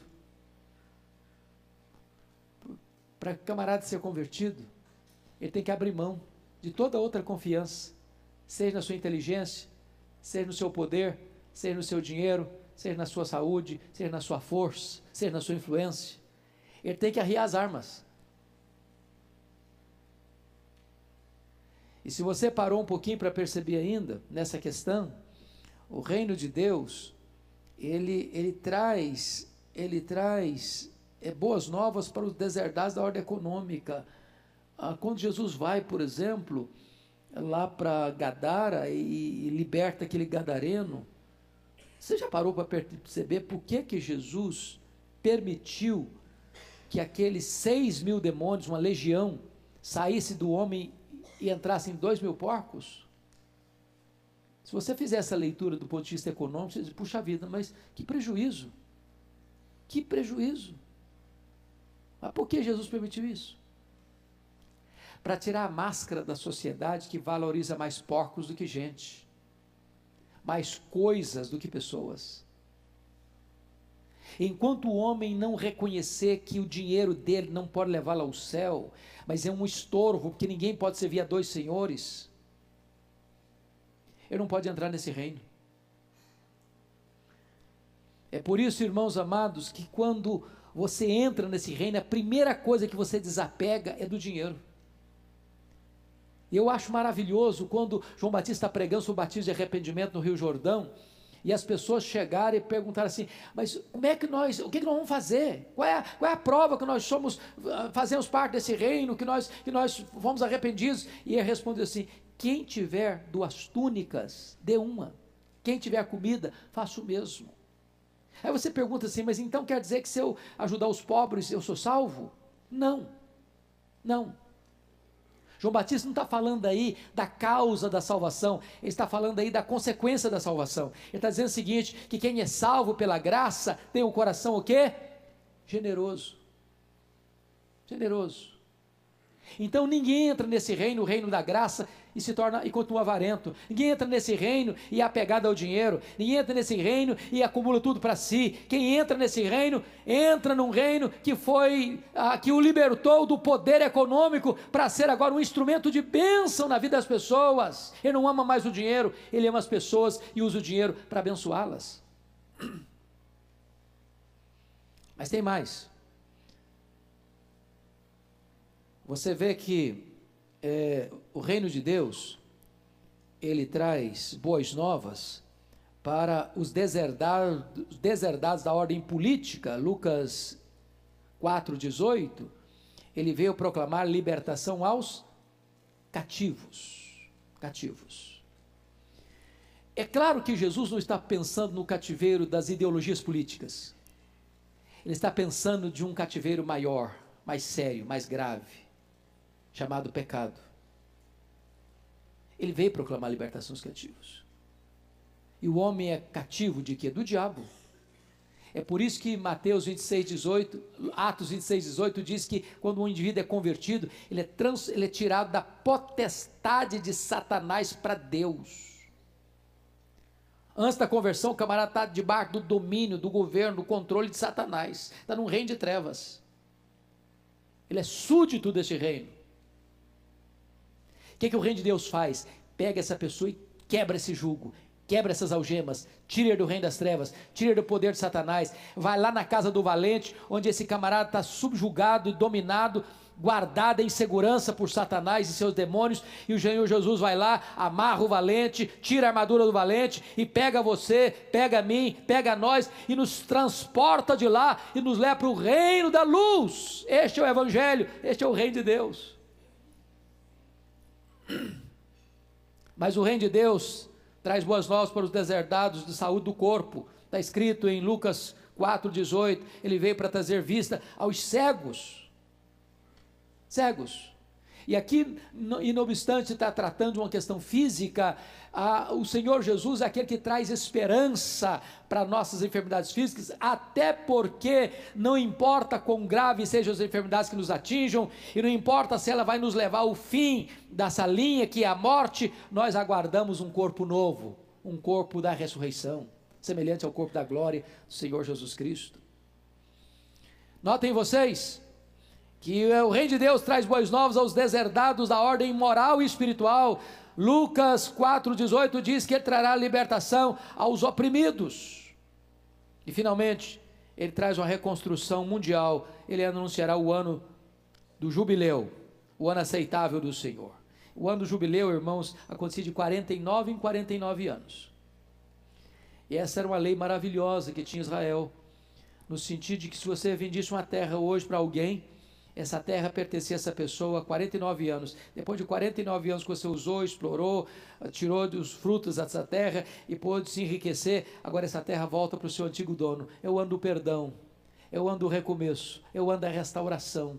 Para o camarada ser convertido, ele tem que abrir mão de toda outra confiança, seja na sua inteligência, seja no seu poder, seja no seu dinheiro, seja na sua saúde, seja na sua força, seja na sua influência. Ele tem que arriar as armas. E se você parou um pouquinho para perceber ainda nessa questão, o reino de Deus, ele, ele traz, ele traz é, boas novas para os deserdados da ordem econômica. Ah, quando Jesus vai, por exemplo, lá para Gadara e, e liberta aquele gadareno, você já parou para perceber por que, que Jesus permitiu que aqueles seis mil demônios, uma legião, saísse do homem e entrasse em dois mil porcos? Se você fizer essa leitura do ponto de vista econômico, você diz, puxa vida, mas que prejuízo. Que prejuízo. Mas por que Jesus permitiu isso? Para tirar a máscara da sociedade que valoriza mais porcos do que gente, mais coisas do que pessoas. Enquanto o homem não reconhecer que o dinheiro dele não pode levá-lo ao céu, mas é um estorvo, porque ninguém pode servir a dois senhores, ele não pode entrar nesse reino. É por isso, irmãos amados, que quando você entra nesse reino, a primeira coisa que você desapega é do dinheiro. Eu acho maravilhoso quando João Batista pregando sobre o batismo de arrependimento no Rio Jordão, e as pessoas chegarem e perguntaram assim: mas como é que nós, o que, que nós vamos fazer? Qual é, a, qual é a prova que nós somos, ah, fazemos parte desse reino, que nós, que nós fomos arrependidos? E ele respondeu assim: quem tiver duas túnicas, dê uma. Quem tiver comida, faça o mesmo. Aí você pergunta assim, mas então quer dizer que se eu ajudar os pobres, eu sou salvo? Não. Não. João Batista não está falando aí da causa da salvação, ele está falando aí da consequência da salvação. Ele está dizendo o seguinte: que quem é salvo pela graça tem um coração o quê? Generoso. Generoso. Então ninguém entra nesse reino, o reino da graça, e se torna e continua avarento. Ninguém entra nesse reino e é apegado ao dinheiro. Ninguém entra nesse reino e acumula tudo para si. Quem entra nesse reino entra num reino que foi ah, que o libertou do poder econômico para ser agora um instrumento de bênção na vida das pessoas. Ele não ama mais o dinheiro, ele ama as pessoas e usa o dinheiro para abençoá-las. Mas tem mais. Você vê que é, o reino de Deus, ele traz boas novas para os deserdados, deserdados da ordem política, Lucas 4,18, ele veio proclamar libertação aos cativos. Cativos. É claro que Jesus não está pensando no cativeiro das ideologias políticas. Ele está pensando de um cativeiro maior, mais sério, mais grave chamado pecado. Ele veio proclamar a libertação dos cativos. E o homem é cativo de quê? Do diabo. É por isso que Mateus 26, 18, Atos 26, 18 diz que quando um indivíduo é convertido, ele é, trans, ele é tirado da potestade de Satanás para Deus. Antes da conversão, o camarada está debaixo do domínio, do governo, do controle de Satanás. Está num reino de trevas. Ele é súdito desse reino. O que, que o reino de Deus faz? Pega essa pessoa e quebra esse jugo, Quebra essas algemas, tira do reino das trevas, tira do poder de Satanás. Vai lá na casa do valente, onde esse camarada está subjugado e dominado, guardado em segurança por Satanás e seus demônios. E o Senhor Jesus vai lá, amarra o valente, tira a armadura do valente e pega você, pega mim, pega nós e nos transporta de lá e nos leva para o reino da luz. Este é o Evangelho, este é o reino de Deus. Mas o reino de Deus traz boas novas para os deserdados de saúde do corpo. Está escrito em Lucas 4,18: ele veio para trazer vista aos cegos. Cegos. E aqui, e não obstante estar tratando de uma questão física, a, o Senhor Jesus é aquele que traz esperança para nossas enfermidades físicas, até porque não importa quão graves sejam as enfermidades que nos atinjam, e não importa se ela vai nos levar ao fim dessa linha que é a morte, nós aguardamos um corpo novo, um corpo da ressurreição, semelhante ao corpo da glória do Senhor Jesus Cristo. Notem vocês, que o reino de Deus traz boas novas aos deserdados da ordem moral e espiritual. Lucas 4,18 diz que ele trará libertação aos oprimidos. E finalmente, ele traz uma reconstrução mundial. Ele anunciará o ano do jubileu, o ano aceitável do Senhor. O ano do jubileu, irmãos, acontecia de 49 em 49 anos. E essa era uma lei maravilhosa que tinha Israel, no sentido de que se você vendisse uma terra hoje para alguém, essa terra pertencia a essa pessoa há 49 anos. Depois de 49 anos que você usou, explorou, tirou dos frutos dessa terra e pôde se enriquecer, agora essa terra volta para o seu antigo dono. Eu ando o perdão, eu ando o recomeço, eu ando a restauração.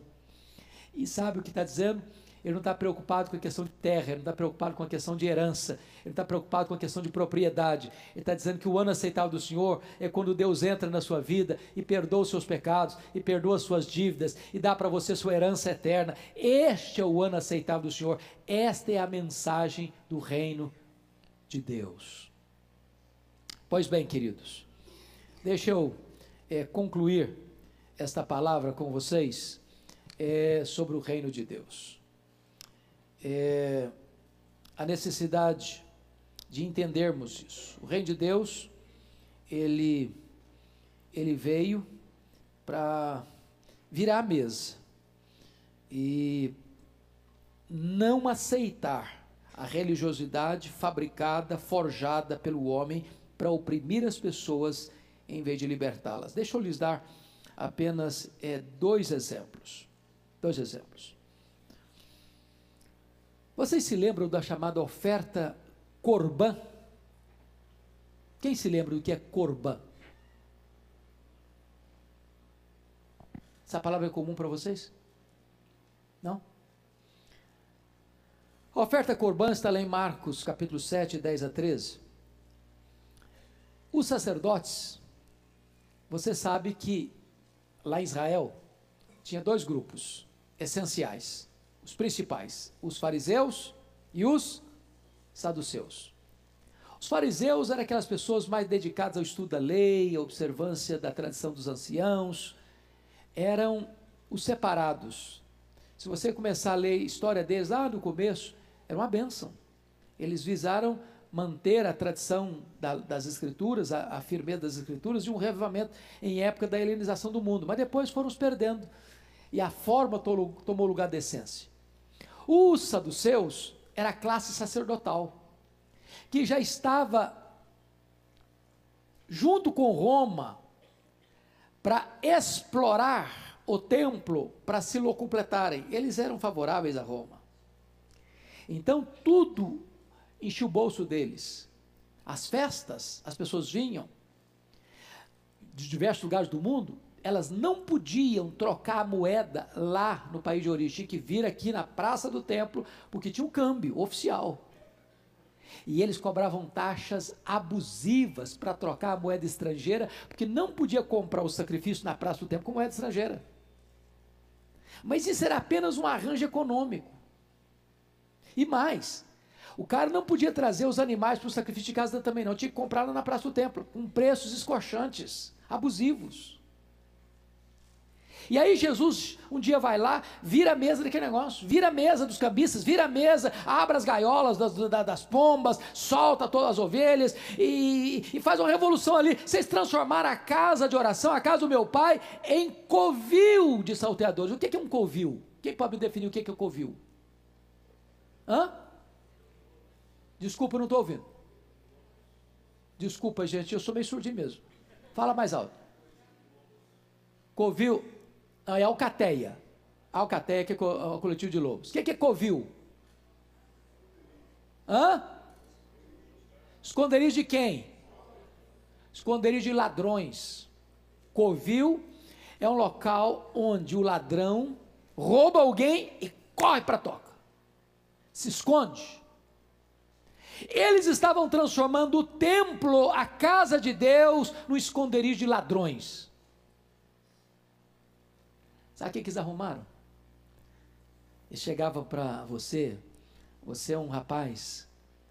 E sabe o que está dizendo? Ele não está preocupado com a questão de terra, ele não está preocupado com a questão de herança, ele está preocupado com a questão de propriedade. Ele está dizendo que o ano aceitável do Senhor é quando Deus entra na sua vida e perdoa os seus pecados, e perdoa as suas dívidas, e dá para você sua herança eterna. Este é o ano aceitável do Senhor. Esta é a mensagem do reino de Deus. Pois bem, queridos, deixa eu é, concluir esta palavra com vocês é, sobre o reino de Deus é, a necessidade de entendermos isso. O reino de Deus, ele, ele veio para virar a mesa e não aceitar a religiosidade fabricada, forjada pelo homem para oprimir as pessoas em vez de libertá-las. Deixa eu lhes dar apenas é, dois exemplos. Dois exemplos. Vocês se lembram da chamada oferta Corban? Quem se lembra do que é Corban? Essa palavra é comum para vocês? Não? A oferta Corban está lá em Marcos, capítulo 7, 10 a 13. Os sacerdotes, você sabe que lá em Israel tinha dois grupos essenciais os principais, os fariseus e os saduceus. Os fariseus eram aquelas pessoas mais dedicadas ao estudo da lei, à observância da tradição dos anciãos, eram os separados. Se você começar a ler a história deles lá no começo, era uma bênção. Eles visaram manter a tradição da, das escrituras, a, a firmeza das escrituras e um revivamento em época da helenização do mundo. Mas depois foram se perdendo e a forma tomou lugar da essência. Os saduceus era a classe sacerdotal, que já estava junto com Roma para explorar o templo para se completarem. Eles eram favoráveis a Roma. Então tudo enchia o bolso deles. As festas, as pessoas vinham de diversos lugares do mundo elas não podiam trocar a moeda lá no país de origem, tinha que vir aqui na praça do templo, porque tinha um câmbio oficial. E eles cobravam taxas abusivas para trocar a moeda estrangeira, porque não podia comprar o sacrifício na praça do templo com moeda estrangeira. Mas isso era apenas um arranjo econômico. E mais, o cara não podia trazer os animais para o sacrifício de casa também, não. Tinha que comprar lá na praça do templo, com preços escorchantes, abusivos. E aí Jesus um dia vai lá, vira a mesa daquele negócio, vira a mesa dos cambistas, vira a mesa, abre as gaiolas das, das pombas, solta todas as ovelhas e, e, faz uma revolução ali. Vocês transformaram a casa de oração, a casa do meu pai, em covil de salteadores. O que é um covil? Quem pode me definir o que é covil? Hã? Desculpa, não estou ouvindo. Desculpa, gente, eu sou meio surdinho mesmo. Fala mais alto. Covil é alcateia. Alcateia, que é o coletivo de lobos. O que é covil? Hã? Esconderijo de quem? Esconderijo de ladrões. Covil é um local onde o ladrão rouba alguém e corre para a toca. Se esconde. Eles estavam transformando o templo, a casa de Deus, no esconderijo de ladrões. Sabe o que eles arrumaram? Eles chegavam para você, você é um rapaz,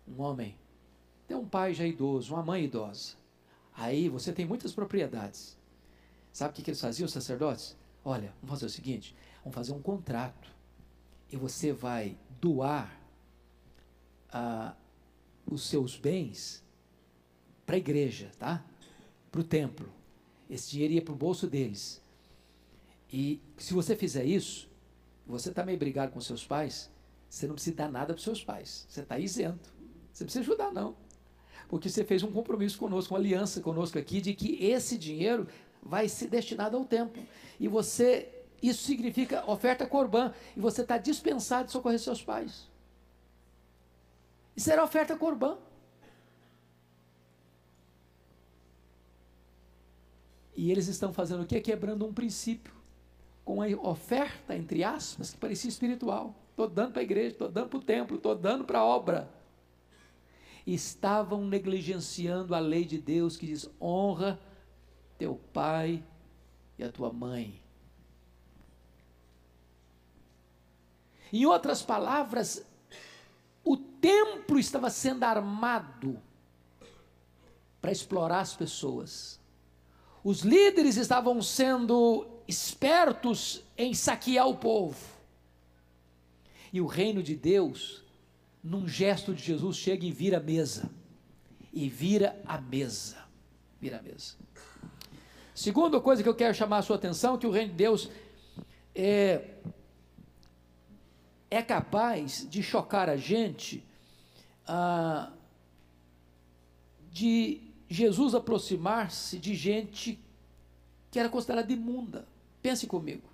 um homem, tem um pai já idoso, uma mãe idosa. Aí você tem muitas propriedades. Sabe o que, que eles faziam, os sacerdotes? Olha, vamos fazer o seguinte: vamos fazer um contrato. E você vai doar ah, os seus bens para a igreja, tá? Para o templo. Esse dinheiro ia para o bolso deles. E se você fizer isso, você está meio brigado com seus pais, você não precisa dar nada para seus pais. Você está isento. Você não precisa ajudar, não. Porque você fez um compromisso conosco, uma aliança conosco aqui, de que esse dinheiro vai ser destinado ao templo. E você, isso significa oferta corbã. E você está dispensado de socorrer seus pais. Isso era oferta corbã. E eles estão fazendo o quê? Quebrando um princípio com a oferta, entre aspas, que parecia espiritual. Estou dando para a igreja, estou dando para o templo, estou dando para a obra. Estavam negligenciando a lei de Deus que diz: honra teu pai e a tua mãe. Em outras palavras, o templo estava sendo armado para explorar as pessoas. Os líderes estavam sendo espertos em saquear o povo. E o reino de Deus, num gesto de Jesus, chega e vira a mesa. E vira a mesa. Vira a mesa. Segunda coisa que eu quero chamar a sua atenção, que o reino de Deus é, é capaz de chocar a gente, ah, de Jesus aproximar-se de gente que era considerada imunda. Pense comigo.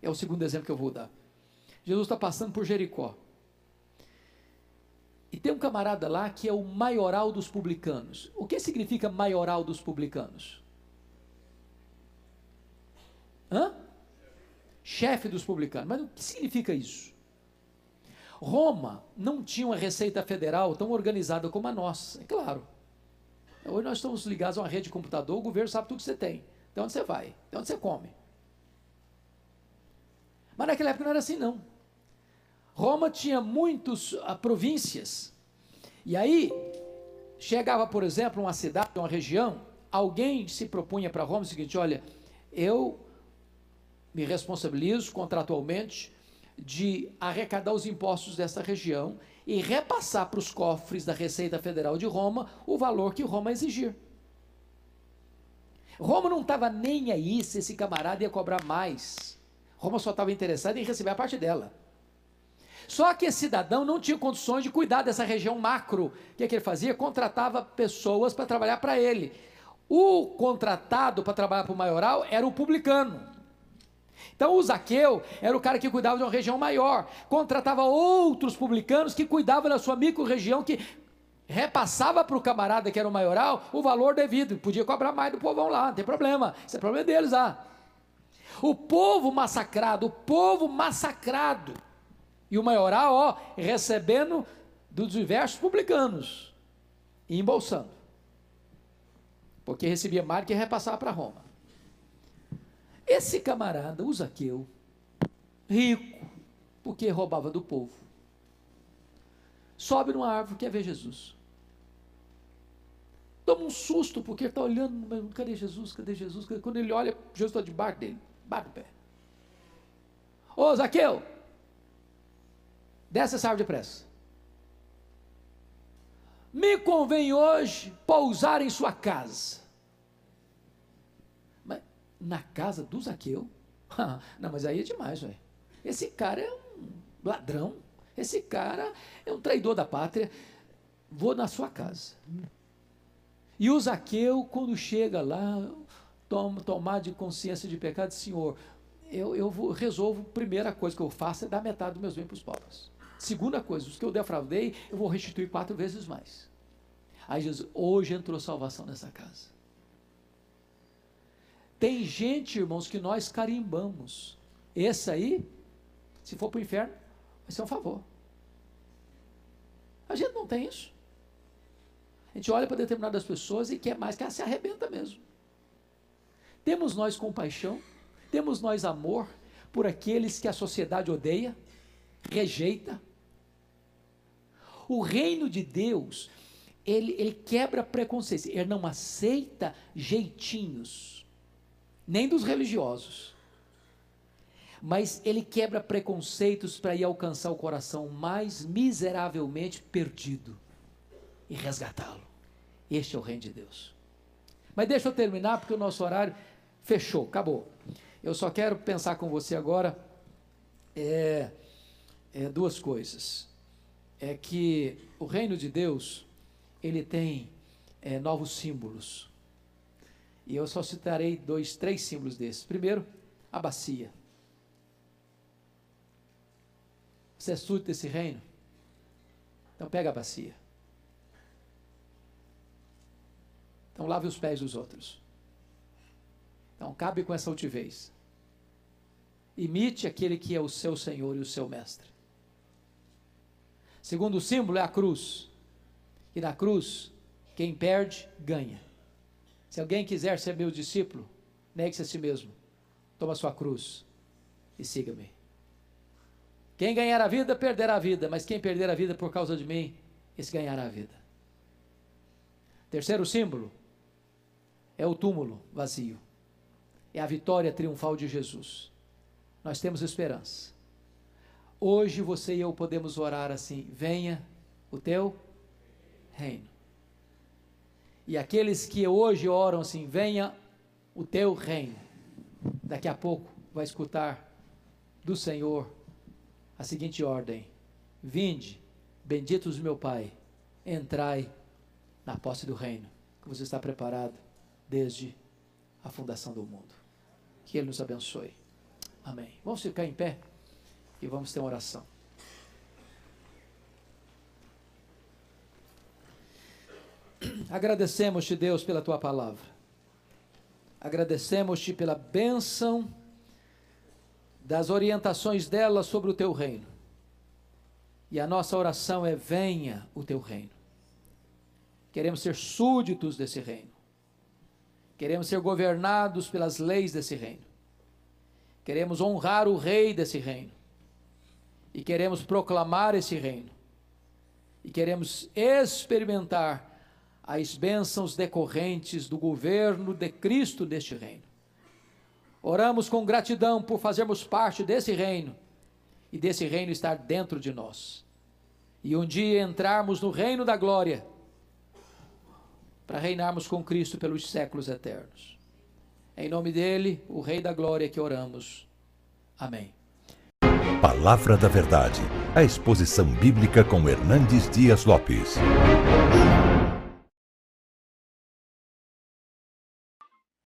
É o segundo exemplo que eu vou dar. Jesus está passando por Jericó. E tem um camarada lá que é o maioral dos publicanos. O que significa maioral dos publicanos? Hã? Chefe dos publicanos. Mas o que significa isso? Roma não tinha uma receita federal tão organizada como a nossa, é claro. Hoje nós estamos ligados a uma rede de computador, o governo sabe tudo que você tem, de onde você vai, de onde você come. Mas naquela época não era assim, não. Roma tinha muitas uh, províncias. E aí, chegava, por exemplo, uma cidade, uma região, alguém se propunha para Roma o seguinte: olha, eu me responsabilizo contratualmente de arrecadar os impostos dessa região e repassar para os cofres da Receita Federal de Roma o valor que Roma exigir. Roma não estava nem aí se esse camarada ia cobrar mais. Roma só estava interessada em receber a parte dela. Só que esse cidadão não tinha condições de cuidar dessa região macro. O que, é que ele fazia? Contratava pessoas para trabalhar para ele. O contratado para trabalhar para o maioral era o publicano. Então o Zaqueu era o cara que cuidava de uma região maior. Contratava outros publicanos que cuidavam da sua micro-região, que repassava para o camarada que era o maioral o valor devido. Podia cobrar mais do povão lá, não tem problema. Isso é problema deles lá. O povo massacrado, o povo massacrado. E o maioral, ó, recebendo dos diversos publicanos e embolsando. Porque recebia mais do que repassava para Roma. Esse camarada, o Zaqueu, rico, porque roubava do povo, sobe numa árvore quer ver Jesus. Toma um susto, porque está olhando, cadê Jesus? Cadê Jesus? Quando ele olha, Jesus está debaixo dele bate o pé. Ô Zaqueu, desce essa árvore depressa. Me convém hoje pousar em sua casa. Mas na casa do Zaqueu? Não, mas aí é demais, velho. Esse cara é um ladrão. Esse cara é um traidor da pátria. Vou na sua casa. E o Zaqueu, quando chega lá, toma, tomar de consciência de pecado, Senhor, eu, eu vou, resolvo, primeira coisa que eu faço é dar metade dos meus bens para os pobres. Segunda coisa, os que eu defraudei, eu vou restituir quatro vezes mais. Aí Jesus, hoje entrou salvação nessa casa. Tem gente, irmãos, que nós carimbamos. Esse aí, se for para o inferno, vai ser um favor. A gente não tem isso. A gente olha para determinadas pessoas e quer mais que ela se arrebenta mesmo. Temos nós compaixão, temos nós amor por aqueles que a sociedade odeia, rejeita. O reino de Deus, ele, ele quebra preconceitos, ele não aceita jeitinhos, nem dos religiosos. Mas ele quebra preconceitos para ir alcançar o coração mais miseravelmente perdido e resgatá-lo. Este é o reino de Deus. Mas deixa eu terminar, porque o nosso horário fechou, acabou. Eu só quero pensar com você agora é, é, duas coisas. É que o reino de Deus, ele tem é, novos símbolos. E eu só citarei dois, três símbolos desses. Primeiro, a bacia. Você é súdito desse reino? Então pega a bacia. Então lave os pés dos outros. Então cabe com essa altivez. Imite aquele que é o seu Senhor e o seu Mestre. Segundo símbolo é a cruz. E na cruz, quem perde, ganha. Se alguém quiser ser meu discípulo, negue-se a si mesmo. Toma sua cruz e siga-me. Quem ganhar a vida, perderá a vida, mas quem perder a vida por causa de mim, esse ganhará a vida. Terceiro símbolo, é o túmulo vazio. É a vitória triunfal de Jesus. Nós temos esperança. Hoje você e eu podemos orar assim: venha o teu reino. E aqueles que hoje oram assim: venha o teu reino. Daqui a pouco vai escutar do Senhor a seguinte ordem: Vinde, benditos do meu Pai, entrai na posse do reino que você está preparado desde a fundação do mundo. Que Ele nos abençoe. Amém. Vamos ficar em pé e vamos ter uma oração. Agradecemos-te, Deus, pela tua palavra. Agradecemos-te pela bênção das orientações dela sobre o teu reino. E a nossa oração é: venha o teu reino. Queremos ser súditos desse reino. Queremos ser governados pelas leis desse reino. Queremos honrar o rei desse reino. E queremos proclamar esse reino. E queremos experimentar as bênçãos decorrentes do governo de Cristo deste reino. Oramos com gratidão por fazermos parte desse reino e desse reino estar dentro de nós. E um dia entrarmos no reino da glória para reinarmos com Cristo pelos séculos eternos. Em nome dele, o Rei da Glória, que oramos. Amém. Palavra da Verdade, a exposição bíblica com Hernandes Dias Lopes.